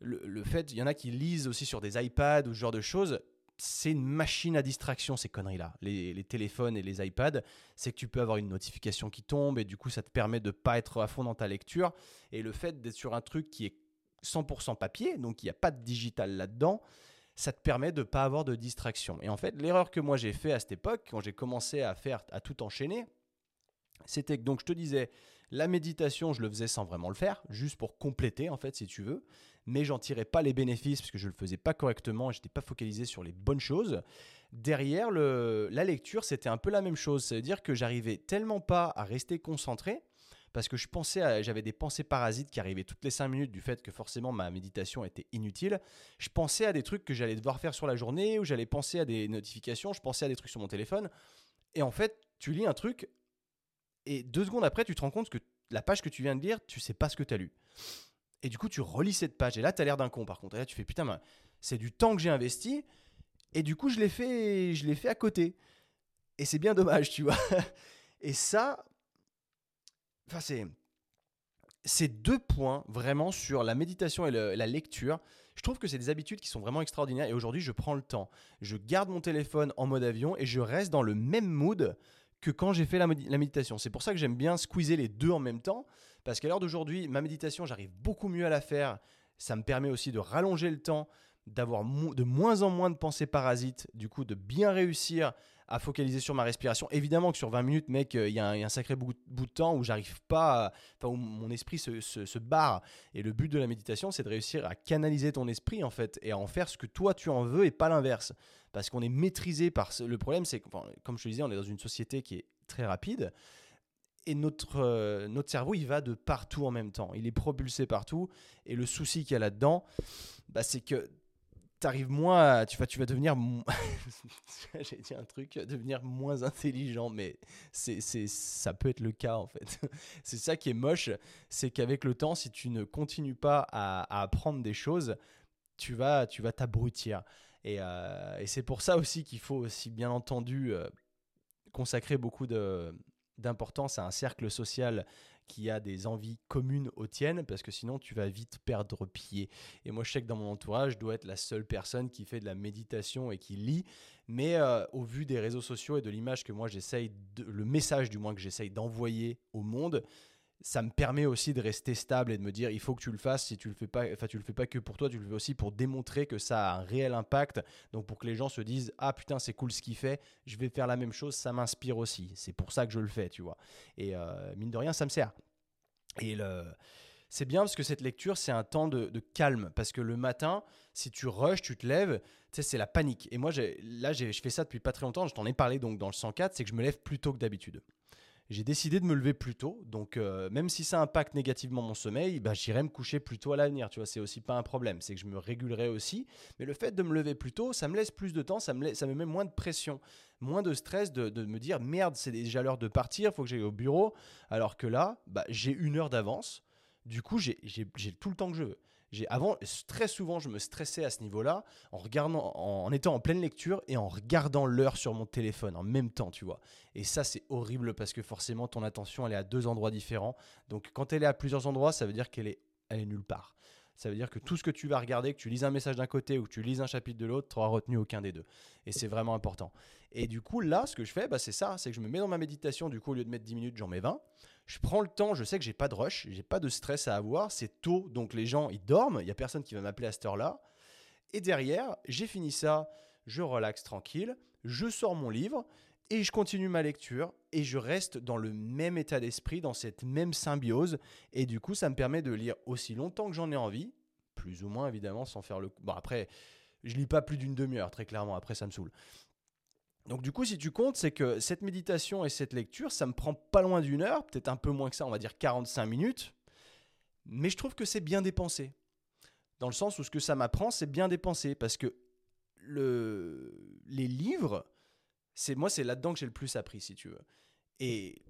le, fait, il y en a qui lisent aussi sur des iPads ou ce genre de choses. C'est une machine à distraction, ces conneries-là. Les, téléphones et les iPads, c'est que tu peux avoir une notification qui tombe et du coup, ça te permet de ne pas être à fond dans ta lecture. Et le fait d'être sur un truc qui est 100% papier, donc il n'y a pas de digital là-dedans, ça te permet de ne pas avoir de distraction. Et en fait, l'erreur que moi j'ai fait à cette époque, quand j'ai commencé à faire, à tout enchaîner, c'était que donc je te disais, la méditation, je le faisais sans vraiment le faire, juste pour compléter en fait, si tu veux mais j'en tirais pas les bénéfices parce que je le faisais pas correctement, j'étais pas focalisé sur les bonnes choses. Derrière le, la lecture, c'était un peu la même chose, c'est-à-dire que j'arrivais tellement pas à rester concentré parce que je pensais, j'avais des pensées parasites qui arrivaient toutes les 5 minutes du fait que forcément ma méditation était inutile. Je pensais à des trucs que j'allais devoir faire sur la journée ou j'allais penser à des notifications, je pensais à des trucs sur mon téléphone. Et en fait, tu lis un truc et deux secondes après, tu te rends compte que la page que tu viens de lire, tu sais pas ce que tu as lu. Et du coup, tu relis cette page. Et là, tu as l'air d'un con, par contre. Et là, tu fais putain, c'est du temps que j'ai investi. Et du coup, je l'ai fait, je l'ai fait à côté. Et c'est bien dommage, tu vois. [laughs] Et ça, enfin, c'est, c'est deux points vraiment sur la méditation et la lecture. Je trouve que c'est des habitudes qui sont vraiment extraordinaires. Et aujourd'hui, je prends le temps. Je garde mon téléphone en mode avion et je reste dans le même mood que quand j'ai fait la, la méditation. C'est pour ça que j'aime bien squeezer les deux en même temps. Parce qu'à l'heure d'aujourd'hui, ma méditation, j'arrive beaucoup mieux à la faire. Ça me permet aussi de rallonger le temps, d'avoir de moins en moins de pensées parasites, du coup de bien réussir à focaliser sur ma respiration. Évidemment que sur 20 minutes, mec, il y, a un sacré bout, de temps où j'arrive pas, enfin où mon esprit se, se, barre. Et le but de la méditation, c'est de réussir à canaliser ton esprit en fait et à en faire ce que toi tu en veux et pas l'inverse. Parce qu'on est maîtrisé par le problème, c'est comme je te disais, on est dans une société qui est très rapide et notre, euh, notre cerveau, il va de partout en même temps. Il est propulsé partout. Et le souci qu'il y a là-dedans, bah, c'est que tu arrives moins tu, vas, tu vas devenir. [laughs] J'ai dit un truc, devenir moins intelligent, mais c'est, ça peut être le cas en fait. [laughs] c'est ça qui est moche, c'est qu'avec le temps, si tu ne continues pas à, apprendre des choses, tu vas, tu vas t'abrutir. Et, euh, et c'est pour ça aussi qu'il faut aussi bien entendu euh, consacrer beaucoup de, d'importance à un cercle social qui a des envies communes aux tiennes, parce que sinon tu vas vite perdre pied. Et moi je sais que dans mon entourage, je dois être la seule personne qui fait de la méditation et qui lit, mais euh, au vu des réseaux sociaux et de l'image que moi j'essaye, le message du moins que j'essaye d'envoyer au monde, ça me permet aussi de rester stable et de me dire il faut que tu le fasses si tu le fais pas enfin tu le fais pas que pour toi tu le fais aussi pour démontrer que ça a un réel impact donc pour que les gens se disent ah putain c'est cool ce qu'il fait je vais faire la même chose ça m'inspire aussi c'est pour ça que je le fais tu vois et euh, mine de rien ça me sert et le c'est bien parce que cette lecture, c'est un temps de, calme. Parce que le matin, si tu rushes, tu te lèves, tu sais, c'est la panique. Et moi, là, je fais ça depuis pas très longtemps. Je t'en ai parlé donc dans le 104, c'est que je me lève plus tôt que d'habitude j'ai décidé de me lever plus tôt. Donc, euh, même si ça impacte négativement mon sommeil, bah, j'irai me coucher plus tôt à l'avenir. Tu vois, c'est aussi pas un problème. C'est que je me régulerai aussi. Mais le fait de me lever plus tôt, ça me laisse plus de temps, ça me, ça me met moins de pression, moins de stress de, me dire merde, c'est déjà l'heure de partir, faut que j'aille au bureau. Alors que là, bah, j'ai une heure d'avance. Du coup, j'ai tout le temps que je veux avant très souvent je me stressais à ce niveau-là en regardant en, étant en pleine lecture et en regardant l'heure sur mon téléphone en même temps tu vois et ça c'est horrible parce que forcément ton attention elle est à deux endroits différents donc quand elle est à plusieurs endroits ça veut dire qu'elle est elle est nulle part ça veut dire que tout ce que tu vas regarder, que tu lises un message d'un côté ou que tu lises un chapitre de l'autre, tu n'auras retenu aucun des deux. Et c'est vraiment important. Et du coup, là, ce que je fais, bah, c'est ça, c'est que je me mets dans ma méditation, du coup, au lieu de mettre 10 minutes, j'en mets 20 je prends le temps, je sais que j'ai pas de rush, j'ai pas de stress à avoir, c'est tôt, donc les gens ils dorment, il y a personne qui va m'appeler à cette heure-là. Et derrière, j'ai fini ça, je relaxe tranquille, je sors mon livre et je continue ma lecture et je reste dans le même état d'esprit, dans cette même symbiose et du coup, ça me permet de lire aussi longtemps que j'en ai envie, plus ou moins évidemment sans faire le bon après je lis pas plus d'une demi-heure très clairement, après ça me saoule. Donc du coup, si tu comptes, c'est que cette méditation et cette lecture, ça me prend pas loin d'une heure, peut-être un peu moins que ça, on va dire 45 minutes, mais je trouve que c'est bien dépensé. Dans le sens où ce que ça m'apprend, c'est bien dépensé, parce que le... les livres, c'est moi, c'est là-dedans que j'ai le plus appris, si tu veux. Et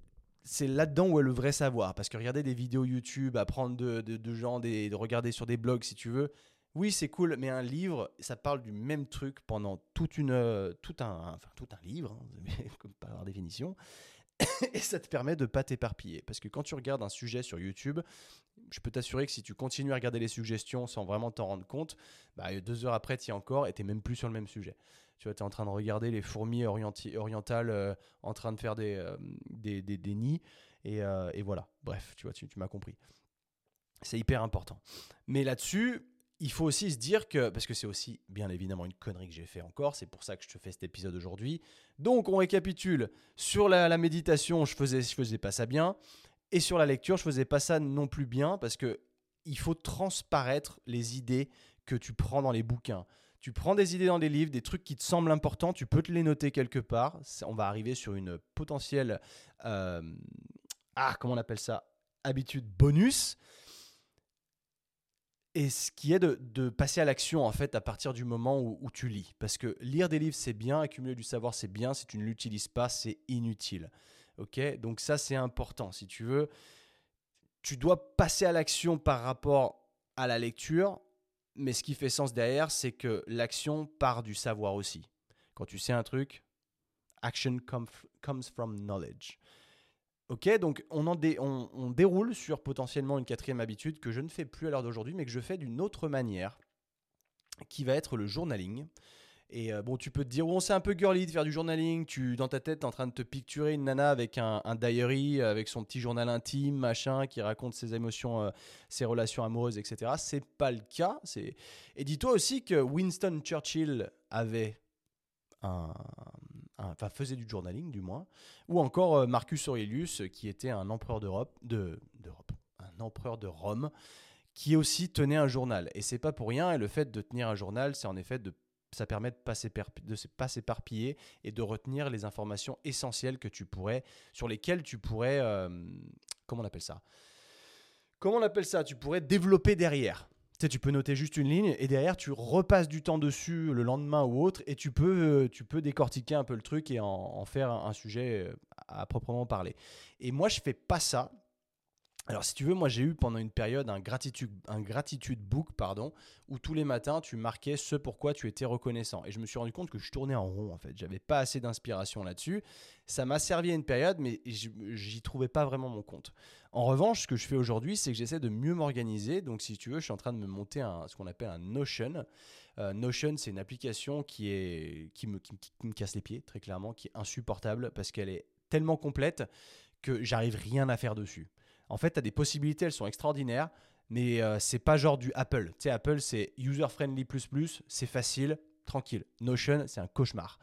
c'est là-dedans où est le vrai savoir, parce que regarder des vidéos YouTube, apprendre de, de, gens, de regarder sur des blogs, si tu veux, oui, c'est cool, mais un livre, ça parle du même truc pendant toute une, euh, tout, un, enfin, tout un livre, hein, [laughs] par définition, [coughs] et ça te permet de pas t'éparpiller. Parce que quand tu regardes un sujet sur YouTube, je peux t'assurer que si tu continues à regarder les suggestions sans vraiment t'en rendre compte, bah, deux heures après, tu es encore et tu même plus sur le même sujet. Tu vois, tu es en train de regarder les fourmis orientales euh, en train de faire des, euh, des, des, nids, et, et, voilà. Bref, tu vois, tu m'as compris. C'est hyper important. Mais là-dessus, il faut aussi se dire que, parce que c'est aussi bien évidemment une connerie que j'ai fait encore, c'est pour ça que je te fais cet épisode aujourd'hui. Donc on récapitule, sur la, méditation, je faisais, faisais pas ça bien, et sur la lecture, je faisais pas ça non plus bien, parce que il faut transparaître les idées que tu prends dans les bouquins. Tu prends des idées dans des livres, des trucs qui te semblent importants, tu peux te les noter quelque part. On va arriver sur une potentielle, euh, ah comment on appelle ça, habitude bonus et ce qui est de, passer à l'action en fait à partir du moment où, tu lis. Parce que lire des livres c'est bien, accumuler du savoir c'est bien, si tu ne l'utilises pas c'est inutile. Ok? Donc ça c'est important. Si tu veux, tu dois passer à l'action par rapport à la lecture, mais ce qui fait sens derrière c'est que l'action part du savoir aussi. Quand tu sais un truc, action comes from knowledge. Ok, donc on, on, déroule sur potentiellement une quatrième habitude que je ne fais plus à l'heure d'aujourd'hui, mais que je fais d'une autre manière, qui va être le journaling. Et euh, bon, tu peux te dire, bon, c'est un peu girly de faire du journaling. Tu, dans ta tête, es en train de te picturer une nana avec un, diary, avec son petit journal intime, machin, qui raconte ses émotions, euh, ses relations amoureuses, etc. C'est pas le cas. Et dis-toi aussi que Winston Churchill avait un, enfin faisait du journaling du moins, ou encore euh, Marcus Aurelius, qui était un empereur d'Europe, de, d'Europe, un empereur de Rome, qui aussi tenait un journal. Et c'est pas pour rien. Et le fait de tenir un journal, c'est en effet de ça permet de ne pas s'éparpiller et de retenir les informations essentielles que tu pourrais, sur lesquelles tu pourrais, euh, comment on appelle ça? Comment on appelle ça? Tu pourrais développer derrière. Tu, sais, tu peux noter juste une ligne et derrière tu repasses du temps dessus le lendemain ou autre et tu peux, tu peux décortiquer un peu le truc et en, faire un, sujet euh, à proprement parler. Et moi je fais pas ça. Alors si tu veux, moi j'ai eu pendant une période un gratitude, book pardon, où tous les matins tu marquais ce pourquoi tu étais reconnaissant. Et je me suis rendu compte que je tournais en rond en fait. J'avais pas assez d'inspiration là-dessus. Ça m'a servi à une période, mais j'y trouvais pas vraiment mon compte. En revanche, ce que je fais aujourd'hui, c'est que j'essaie de mieux m'organiser. Donc, si tu veux, je suis en train de me monter ce qu'on appelle un Notion. Euh, Notion, c'est une application qui, me, qui, me casse les pieds, très clairement, qui est insupportable parce qu'elle est tellement complète que j'arrive rien à faire dessus. En fait, tu as des possibilités, elles sont extraordinaires, mais euh, c'est pas genre du Apple. Tu sais, Apple, c'est user-friendly c'est facile, tranquille. Notion, c'est un cauchemar.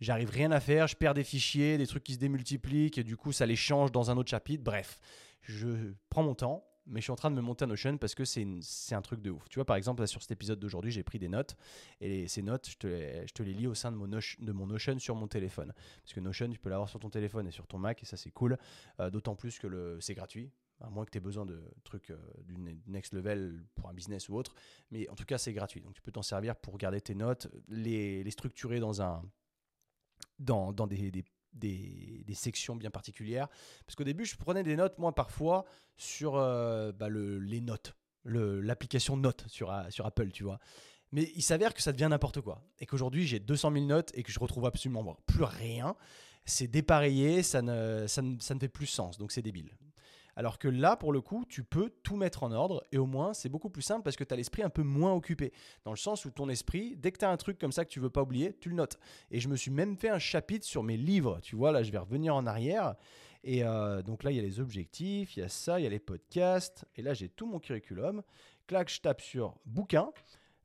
J'arrive rien à faire, je perds des fichiers, des trucs qui se démultiplient, et du coup, ça les change dans un autre chapitre. Bref, je prends mon temps, mais je suis en train de me monter un Notion parce que c'est un truc de ouf. Tu vois, par exemple, sur cet épisode d'aujourd'hui, j'ai pris des notes et ces notes, je te, les, lis au sein de mon, Notion, de mon Notion sur mon téléphone. Parce que Notion, tu peux l'avoir sur ton téléphone et sur ton Mac et ça, c'est cool. Euh, d'autant plus que c'est gratuit. À moins que tu aies besoin de trucs euh, du next level pour un business ou autre. Mais en tout cas, c'est gratuit. Donc tu peux t'en servir pour garder tes notes, les, les structurer dans un, dans, dans des, des, des, sections bien particulières. Parce qu'au début, je prenais des notes, moi, parfois, sur euh, bah, le, les notes, l'application Notes sur, sur Apple, tu vois. Mais il s'avère que ça devient n'importe quoi. Et qu'aujourd'hui, j'ai 200 000 notes et que je retrouve absolument plus rien. C'est dépareillé, ça ne, ça, ne, ça ne fait plus sens. Donc c'est débile. Alors que là, pour le coup, tu peux tout mettre en ordre et au moins, c'est beaucoup plus simple parce que tu as l'esprit un peu moins occupé. Dans le sens où ton esprit, dès que tu as un truc comme ça que tu veux pas oublier, tu le notes. Et je me suis même fait un chapitre sur mes livres. Tu vois, là, je vais revenir en arrière. Et euh, donc là, il y a les objectifs, il y a ça, il y a les podcasts. Et là, j'ai tout mon curriculum. Clac, je tape sur bouquin.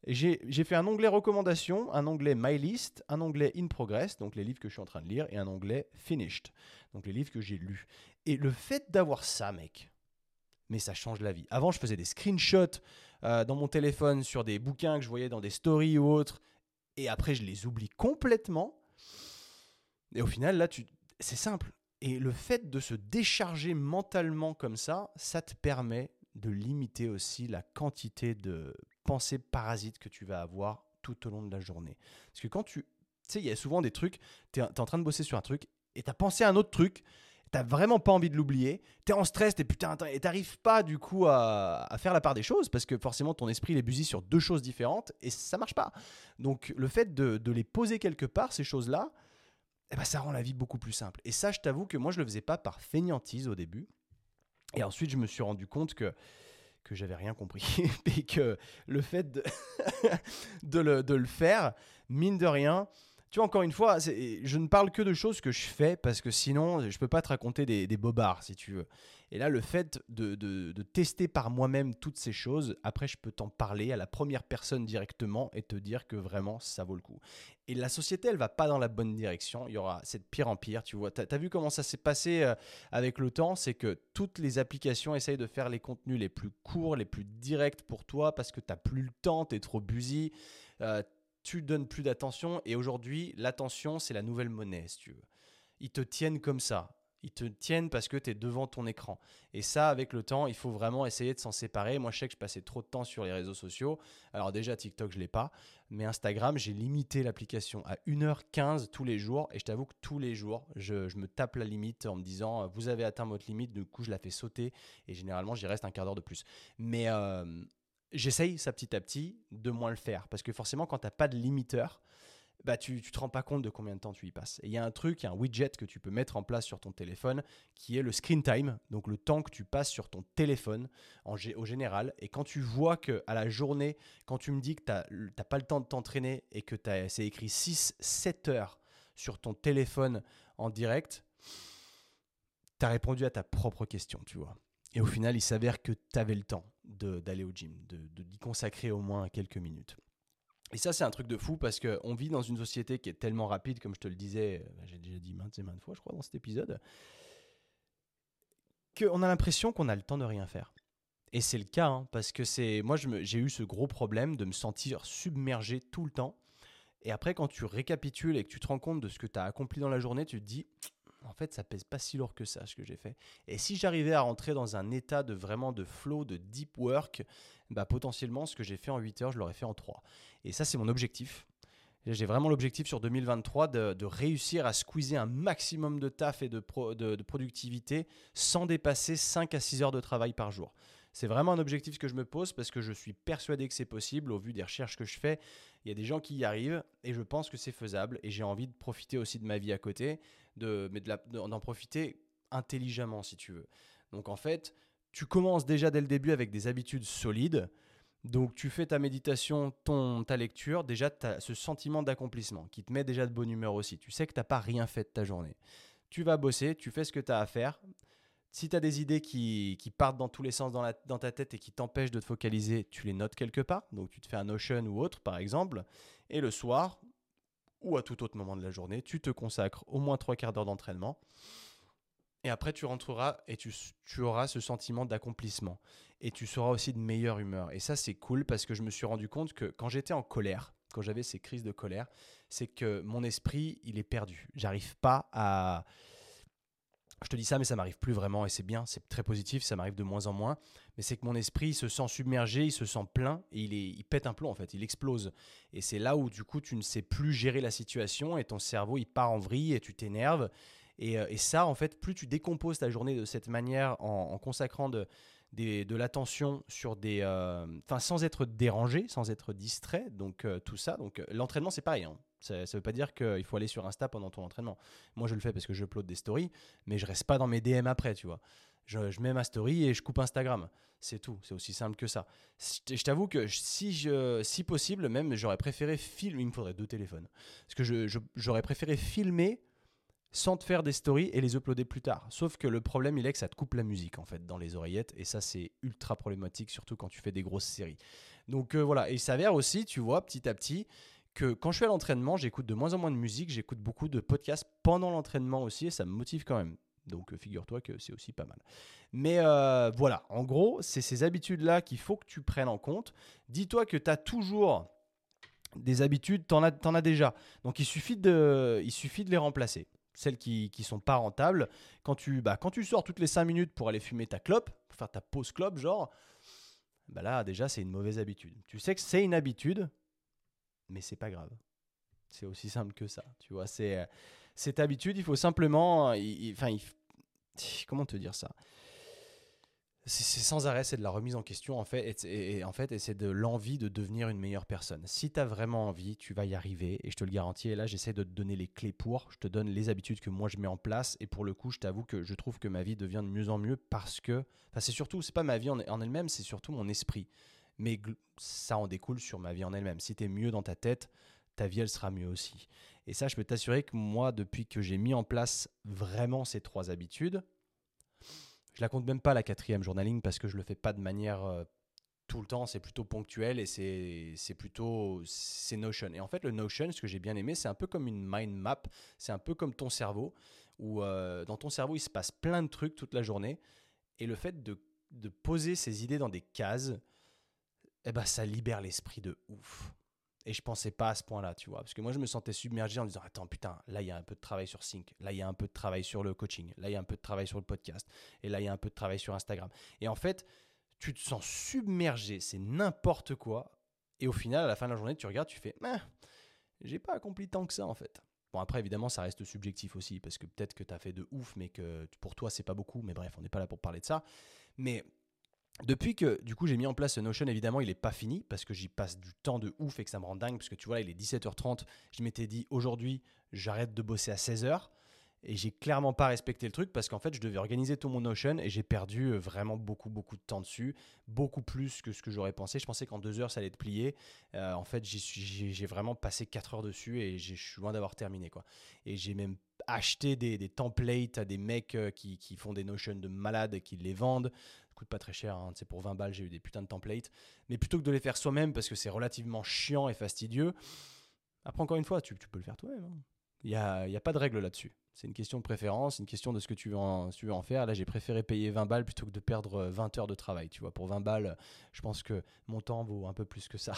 J'ai fait un onglet recommandations, un onglet My List, un onglet In Progress, donc les livres que je suis en train de lire, et un onglet Finished, donc les livres que j'ai lus. Et le fait d'avoir ça, mec, mais ça change la vie. Avant, je faisais des screenshots euh, dans mon téléphone sur des bouquins que je voyais dans des stories ou autres, et après, je les oublie complètement. Et au final, là, tu... c'est simple. Et le fait de se décharger mentalement comme ça, ça te permet de limiter aussi la quantité de pensées parasites que tu vas avoir tout au long de la journée. Parce que quand tu... Tu sais, il y a souvent des trucs, tu es, es, en train de bosser sur un truc, et tu as pensé à un autre truc, t'as vraiment pas envie de l'oublier, t'es en stress, t'es putain, et t'arrives pas du coup à, faire la part des choses parce que forcément ton esprit il est sur deux choses différentes et ça marche pas. Donc le fait de, les poser quelque part, ces choses-là, eh ben, ça rend la vie beaucoup plus simple. Et ça, je t'avoue que moi je le faisais pas par fainéantise au début. Et ensuite, je me suis rendu compte que que j'avais rien compris. [laughs] Et que le fait [laughs] de, le faire, mine de rien, tu vois, encore une fois, je ne parle que de choses que je fais parce que sinon, je ne peux pas te raconter des, bobards, si tu veux. Et là, le fait de, tester par moi-même toutes ces choses, après, je peux t'en parler à la première personne directement et te dire que vraiment, ça vaut le coup. Et la société, elle va pas dans la bonne direction. Il y aura cette pire en pire. Tu vois, tu as, vu comment ça s'est passé euh, avec le temps? C'est que toutes les applications essayent de faire les contenus les plus courts, les plus directs pour toi parce que tu n'as plus le temps, tu es trop busy. Euh, tu donnes plus d'attention. Et aujourd'hui, l'attention, c'est la nouvelle monnaie, si tu veux. Ils te tiennent comme ça. Ils te tiennent parce que tu es devant ton écran. Et ça, avec le temps, il faut vraiment essayer de s'en séparer. Moi, je sais que je passais trop de temps sur les réseaux sociaux. Alors déjà, TikTok, je l'ai pas. Mais Instagram, j'ai limité l'application à 1h15 tous les jours. Et je t'avoue que tous les jours, je, me tape la limite en me disant, vous avez atteint votre limite. Du coup, je la fais sauter. Et généralement, j'y reste un quart d'heure de plus. Mais... Euh, j'essaye ça petit à petit de moins le faire. Parce que forcément, quand tu n'as pas de limiteur, bah, tu ne te rends pas compte de combien de temps tu y passes. Et il y a un truc, un widget que tu peux mettre en place sur ton téléphone qui est le screen time, donc le temps que tu passes sur ton téléphone au général. Et quand tu vois que à la journée, quand tu me dis que tu n'as pas le temps de t'entraîner et que c'est écrit 6-7 heures sur ton téléphone en direct, tu as répondu à ta propre question, tu vois. Et au final, il s'avère que tu avais le temps d'aller au gym, de d'y consacrer au moins quelques minutes. Et ça, c'est un truc de fou parce qu'on vit dans une société qui est tellement rapide, comme je te le disais, euh, j'ai déjà dit maintes et maintes fois, je crois, dans cet épisode, qu'on a l'impression qu'on a le temps de rien faire. Et c'est le cas, hein, parce que c'est moi, j'ai eu ce gros problème de me sentir submergé tout le temps. Et après, quand tu récapitules et que tu te rends compte de ce que tu as accompli dans la journée, tu te dis, en fait, ça pèse pas si lourd que ça, ce que j'ai fait. Et si j'arrivais à rentrer dans un état de vraiment de flow, de deep work, bah, potentiellement, ce que j'ai fait en 8 heures, je l'aurais fait en 3. Et ça, c'est mon objectif. J'ai vraiment l'objectif sur 2023 de, réussir à squeezer un maximum de taf et de, de, productivité sans dépasser 5 à 6 heures de travail par jour. C'est vraiment un objectif que je me pose parce que je suis persuadé que c'est possible au vu des recherches que je fais. Il y a des gens qui y arrivent et je pense que c'est faisable et j'ai envie de profiter aussi de ma vie à côté de, mais d'en profiter intelligemment si tu veux. Donc en fait, tu commences déjà dès le début avec des habitudes solides. Donc tu fais ta méditation, ton, ta lecture, déjà as ce sentiment d'accomplissement qui te met déjà de bonne humeur aussi. Tu sais que tu n'as pas rien fait de ta journée. Tu vas bosser, tu fais ce que tu as à faire. Si tu as des idées qui, qui, partent dans tous les sens dans, la, dans ta tête et qui t'empêchent de te focaliser, tu les notes quelque part. Donc tu te fais un Notion ou autre, par exemple. Et le soir, ou à tout autre moment de la journée, tu te consacres au moins trois quarts d'heure d'entraînement. Et après, tu rentreras et tu, tu auras ce sentiment d'accomplissement. Et tu seras aussi de meilleure humeur. Et ça, c'est cool parce que je me suis rendu compte que quand j'étais en colère, quand j'avais ces crises de colère, c'est que mon esprit, il est perdu. J'arrive pas à je te dis ça, mais ça m'arrive plus vraiment et c'est bien, c'est très positif, ça m'arrive de moins en moins. Mais c'est que mon esprit se sent submergé, il se sent plein et il, pète un plomb en fait, il explose. Et c'est là où du coup tu ne sais plus gérer la situation et ton cerveau il part en vrille et tu t'énerves. Et, euh, ça, en fait, plus tu décomposes ta journée de cette manière en, consacrant de, de l'attention sur des. Euh, enfin, sans être dérangé, sans être distrait, donc euh, tout ça. Donc l'entraînement, c'est pareil. Hein. Ça ne veut pas dire qu'il faut aller sur Insta pendant ton entraînement. Moi, je le fais parce que je upload des stories, mais je reste pas dans mes DM après, tu vois. Je, mets ma story et je coupe Instagram. C'est tout. C'est aussi simple que ça. Je t'avoue que si, je, si possible, même, j'aurais préféré filmer. Il me faudrait deux téléphones. Parce que j'aurais préféré filmer sans te faire des stories et les uploader plus tard. Sauf que le problème, il est que ça te coupe la musique, en fait, dans les oreillettes. Et ça, c'est ultra problématique, surtout quand tu fais des grosses séries. Donc euh, voilà. Et il s'avère aussi, tu vois, petit à petit, que quand je fais l'entraînement, j'écoute de moins en moins de musique, j'écoute beaucoup de podcasts pendant l'entraînement aussi, et ça me motive quand même. Donc euh, figure-toi que c'est aussi pas mal. Mais euh, voilà, en gros, c'est ces habitudes-là qu'il faut que tu prennes en compte. Dis-toi que tu as toujours des habitudes, tu en, as déjà. Donc il suffit de, il suffit de les remplacer. Celles qui ne sont pas rentables. Quand tu, bah, quand tu sors toutes les 5 minutes pour aller fumer ta clope, pour faire ta pause clope, genre, bah là déjà c'est une mauvaise habitude. Tu sais que c'est une habitude, mais c'est pas grave. C'est aussi simple que ça. Tu vois, c'est euh, cette habitude, il faut simplement, enfin, [sighs] comment te dire ça? C'est sans arrêt, c'est de la remise en question en fait, et, en fait, c'est de l'envie de devenir une meilleure personne. Si tu as vraiment envie, tu vas y arriver, et je te le garantis. Et là, j'essaie de te donner les clés pour. Je te donne les habitudes que moi je mets en place, et pour le coup, je t'avoue que je trouve que ma vie devient de mieux en mieux parce que, enfin, c'est surtout, c'est pas ma vie en elle-même, c'est surtout mon esprit mais ça en découle sur ma vie en elle-même. Si tu es mieux dans ta tête, ta vie, elle sera mieux aussi. Et ça, je peux t'assurer que moi, depuis que j'ai mis en place vraiment ces trois habitudes, je la compte même pas la quatrième journaling parce que je le fais pas de manière euh, tout le temps, c'est plutôt ponctuel et c'est plutôt c'est Notion. Et en fait, le Notion, ce que j'ai bien aimé, c'est un peu comme une mind map, c'est un peu comme ton cerveau, où euh, dans ton cerveau, il se passe plein de trucs toute la journée. Et le fait de, de poser ces idées dans des cases, eh ben, ça libère l'esprit de ouf. Et je pensais pas à ce point-là, tu vois. Parce que moi, je me sentais submergé en disant Attends, putain, là, il y a un peu de travail sur Sync. Là, il y a un peu de travail sur le coaching. Là, il y a un peu de travail sur le podcast. Et là, il y a un peu de travail sur Instagram. Et en fait, tu te sens submergé. C'est n'importe quoi. Et au final, à la fin de la journée, tu regardes, tu fais ah, J'ai pas accompli tant que ça, en fait. Bon, après, évidemment, ça reste subjectif aussi. Parce que peut-être que tu as fait de ouf, mais que pour toi, c'est pas beaucoup. Mais bref, on n'est pas là pour parler de ça. Mais depuis que du coup j'ai mis en place ce Notion, évidemment, il n'est pas fini parce que j'y passe du temps de ouf et que ça me rend dingue. Parce que tu vois, il est 17h30. Je m'étais dit aujourd'hui, j'arrête de bosser à 16h. Et j'ai clairement pas respecté le truc parce qu'en fait, je devais organiser tout mon Notion et j'ai perdu euh, vraiment beaucoup, beaucoup de temps dessus. Beaucoup plus que ce que j'aurais pensé. Je pensais qu'en deux heures, ça allait être plié. Euh, en fait, j'ai vraiment passé 4 heures dessus et je suis loin d'avoir terminé. quoi. Et j'ai même acheté des, templates à des mecs euh, qui, font des Notion de malades qui les vendent coûte pas très cher, c'est hein. pour 20 balles, j'ai eu des putains de templates. Mais plutôt que de les faire soi-même parce que c'est relativement chiant et fastidieux, après encore une fois, tu, peux le faire toi-même. Hein. Il n'y a, y a, pas de règle là-dessus. C'est une question de préférence, une question de ce que tu veux en, faire. Là, j'ai préféré payer 20 balles plutôt que de perdre 20 heures de travail. Tu vois, pour 20 balles, je pense que mon temps vaut un peu plus que ça.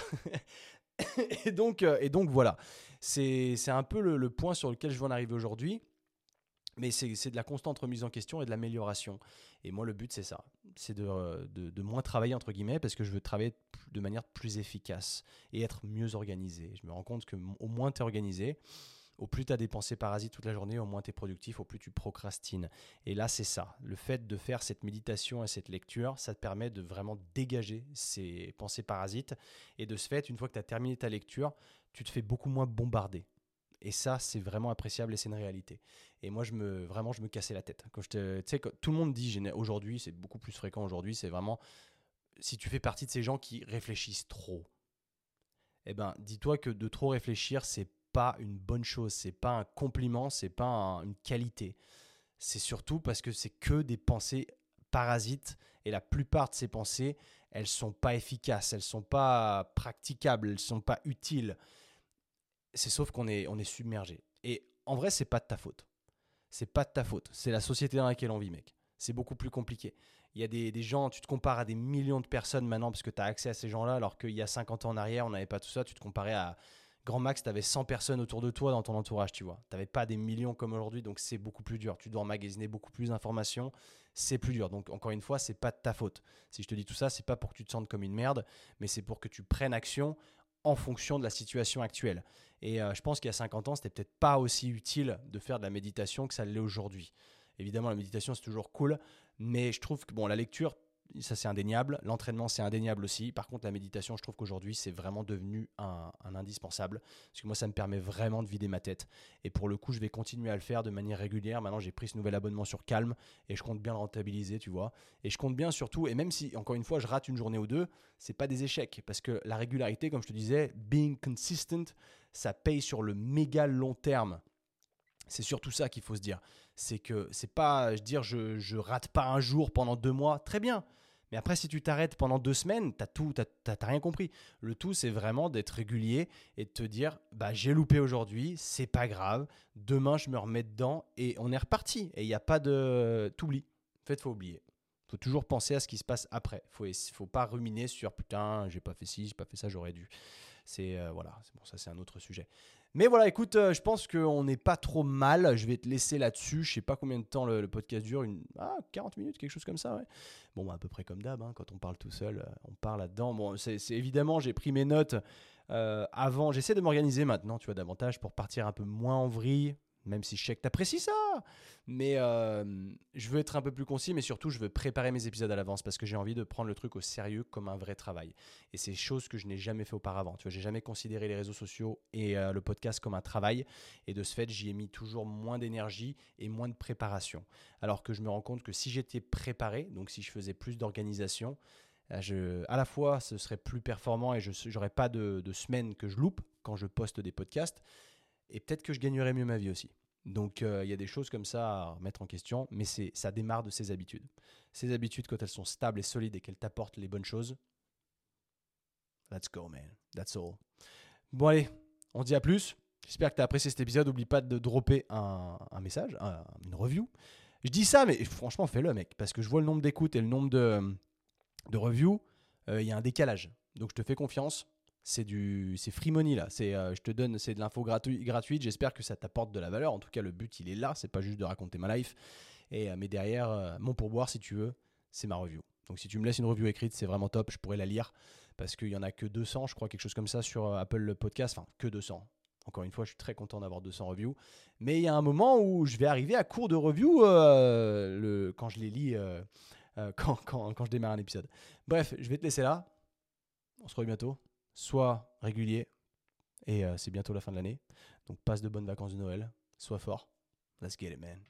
[laughs] et, donc, euh, et donc, voilà. C'est un peu le, le, point sur lequel je veux en arriver aujourd'hui. Mais c'est de la constante remise en question et de l'amélioration. Et moi, le but, c'est ça. C'est de, de, moins travailler, entre guillemets, parce que je veux travailler de manière plus efficace et être mieux organisé. Je me rends compte que au moins tu es organisé, au plus tu as des pensées parasites toute la journée, au moins tu es productif, au plus tu procrastines. Et là, c'est ça. Le fait de faire cette méditation et cette lecture, ça te permet de vraiment dégager ces pensées parasites. Et de ce fait, une fois que tu as terminé ta lecture, tu te fais beaucoup moins bombarder. Et ça, c'est vraiment appréciable et c'est une réalité. Et moi, je me, vraiment, je me cassais la tête. Quand je te, tout le monde dit aujourd'hui, c'est beaucoup plus fréquent aujourd'hui, c'est vraiment si tu fais partie de ces gens qui réfléchissent trop. Eh ben, dis-toi que de trop réfléchir, c'est pas une bonne chose, c'est pas un compliment, c'est pas une qualité. c'est surtout parce que c'est que des pensées parasites et la plupart de ces pensées, elles sont pas efficaces, elles sont pas praticables, elles sont pas utiles. C'est sauf qu'on est, on est submergé. Et en vrai, c'est pas de ta faute. C'est pas de ta faute. C'est la société dans laquelle on vit, mec. C'est beaucoup plus compliqué. Il y a des, gens, tu te compares à des millions de personnes maintenant parce que tu as accès à ces gens-là, alors qu'il y a 50 ans en arrière, on n'avait pas tout ça. Tu te comparais à Grand Max, tu avais 100 personnes autour de toi dans ton entourage, tu vois. Tu n'avais pas des millions comme aujourd'hui, donc c'est beaucoup plus dur. Tu dois emmagasiner beaucoup plus d'informations, c'est plus dur. Donc encore une fois, c'est pas de ta faute. Si je te dis tout ça, c'est pas pour que tu te sentes comme une merde, mais c'est pour que tu prennes action en fonction de la situation actuelle. Et euh, je pense qu'il y a 50 ans, c'était peut-être pas aussi utile de faire de la méditation que ça l'est aujourd'hui. Évidemment, la méditation, c'est toujours cool, mais je trouve que bon, la lecture, ça c'est indéniable. L'entraînement, c'est indéniable aussi. Par contre, la méditation, je trouve qu'aujourd'hui, c'est vraiment devenu un, indispensable. Parce que moi, ça me permet vraiment de vider ma tête. Et pour le coup, je vais continuer à le faire de manière régulière. Maintenant, j'ai pris ce nouvel abonnement sur Calm et je compte bien le rentabiliser, tu vois. Et je compte bien surtout, et même si, encore une fois, je rate une journée ou deux, c'est pas des échecs. Parce que la régularité, comme je te disais, being consistent, ça paye sur le méga long terme. C'est surtout ça qu'il faut se dire. C'est que c'est pas je dire je, je rate pas un jour pendant deux mois, très bien. Mais après, si tu t'arrêtes pendant deux semaines, tu tout, t'as, rien compris. Le tout, c'est vraiment d'être régulier et de te dire, bah j'ai loupé aujourd'hui, c'est pas grave. Demain, je me remets dedans et on est reparti. Et il n'y a pas de, t'oublies. En fait, faut oublier. Faut toujours penser à ce qui se passe après. Faut, faut pas ruminer sur putain, j'ai pas fait ci, j'ai pas fait ça, j'aurais dû. C'est euh, voilà, c'est bon, ça c'est un autre sujet. Mais voilà, écoute, euh, je pense qu'on n'est pas trop mal. Je vais te laisser là-dessus. Je sais pas combien de temps le, podcast dure. Une, ah, 40 minutes, quelque chose comme ça. Bon, bah, à peu près comme d'hab, hein, quand on parle tout seul, euh, on parle là-dedans. Bon, c'est évidemment, j'ai pris mes notes avant. J'essaie de m'organiser maintenant, tu vois, davantage pour partir un peu moins en vrille même si je sais que tu apprécies ça. Mais euh, je veux être un peu plus concis, mais surtout, je veux préparer mes épisodes à l'avance parce que j'ai envie de prendre le truc au sérieux comme un vrai travail. Et c'est chose que je n'ai jamais fait auparavant. Tu vois, j'ai jamais considéré les réseaux sociaux et euh, le podcast comme un travail. Et de ce fait, j'y ai mis toujours moins d'énergie et moins de préparation. Alors que je me rends compte que si j'étais préparé, donc si je faisais plus d'organisation, euh, à la fois, ce serait plus performant et je n'aurais pas de, de semaines que je loupe quand je poste des podcasts et peut-être que je gagnerais mieux ma vie aussi. Donc euh, il y a des choses comme ça à remettre en question, mais c'est ça démarre de ses habitudes. Ces habitudes, quand elles sont stables et solides et qu'elles t'apportent les bonnes choses, let's go man, that's all. Bon allez, on dit à plus. J'espère que tu as apprécié cet épisode. N'oublie pas de dropper un, message, une review. Je dis ça, mais franchement, fais-le, mec, parce que je vois le nombre d'écoutes et le nombre de, de reviews. Euh, il y a un décalage. Donc je te fais confiance c'est du c'est free money là. C'est euh, je te donne c'est de l'info gratuite. J'espère que ça t'apporte de la valeur. En tout cas le but il est là. C'est pas juste de raconter ma life. Et euh, mais derrière euh, mon pourboire si tu veux c'est ma review. Donc si tu me laisses une review écrite c'est vraiment top. Je pourrais la lire parce qu'il y en a que 200 je crois quelque chose comme ça sur Apple Podcast. Enfin que 200 encore une fois, je suis très content d'avoir 200 reviews. Mais il y a un moment où je vais arriver à court de reviews le, quand je les lis, [laughs] quand, quand, quand je démarre un épisode. Bref, je vais te laisser là. On se revoit bientôt sois régulier. Et euh, c'est bientôt la fin de l'année. Donc passe de bonnes vacances de Noël. Sois fort. Let's get it, man.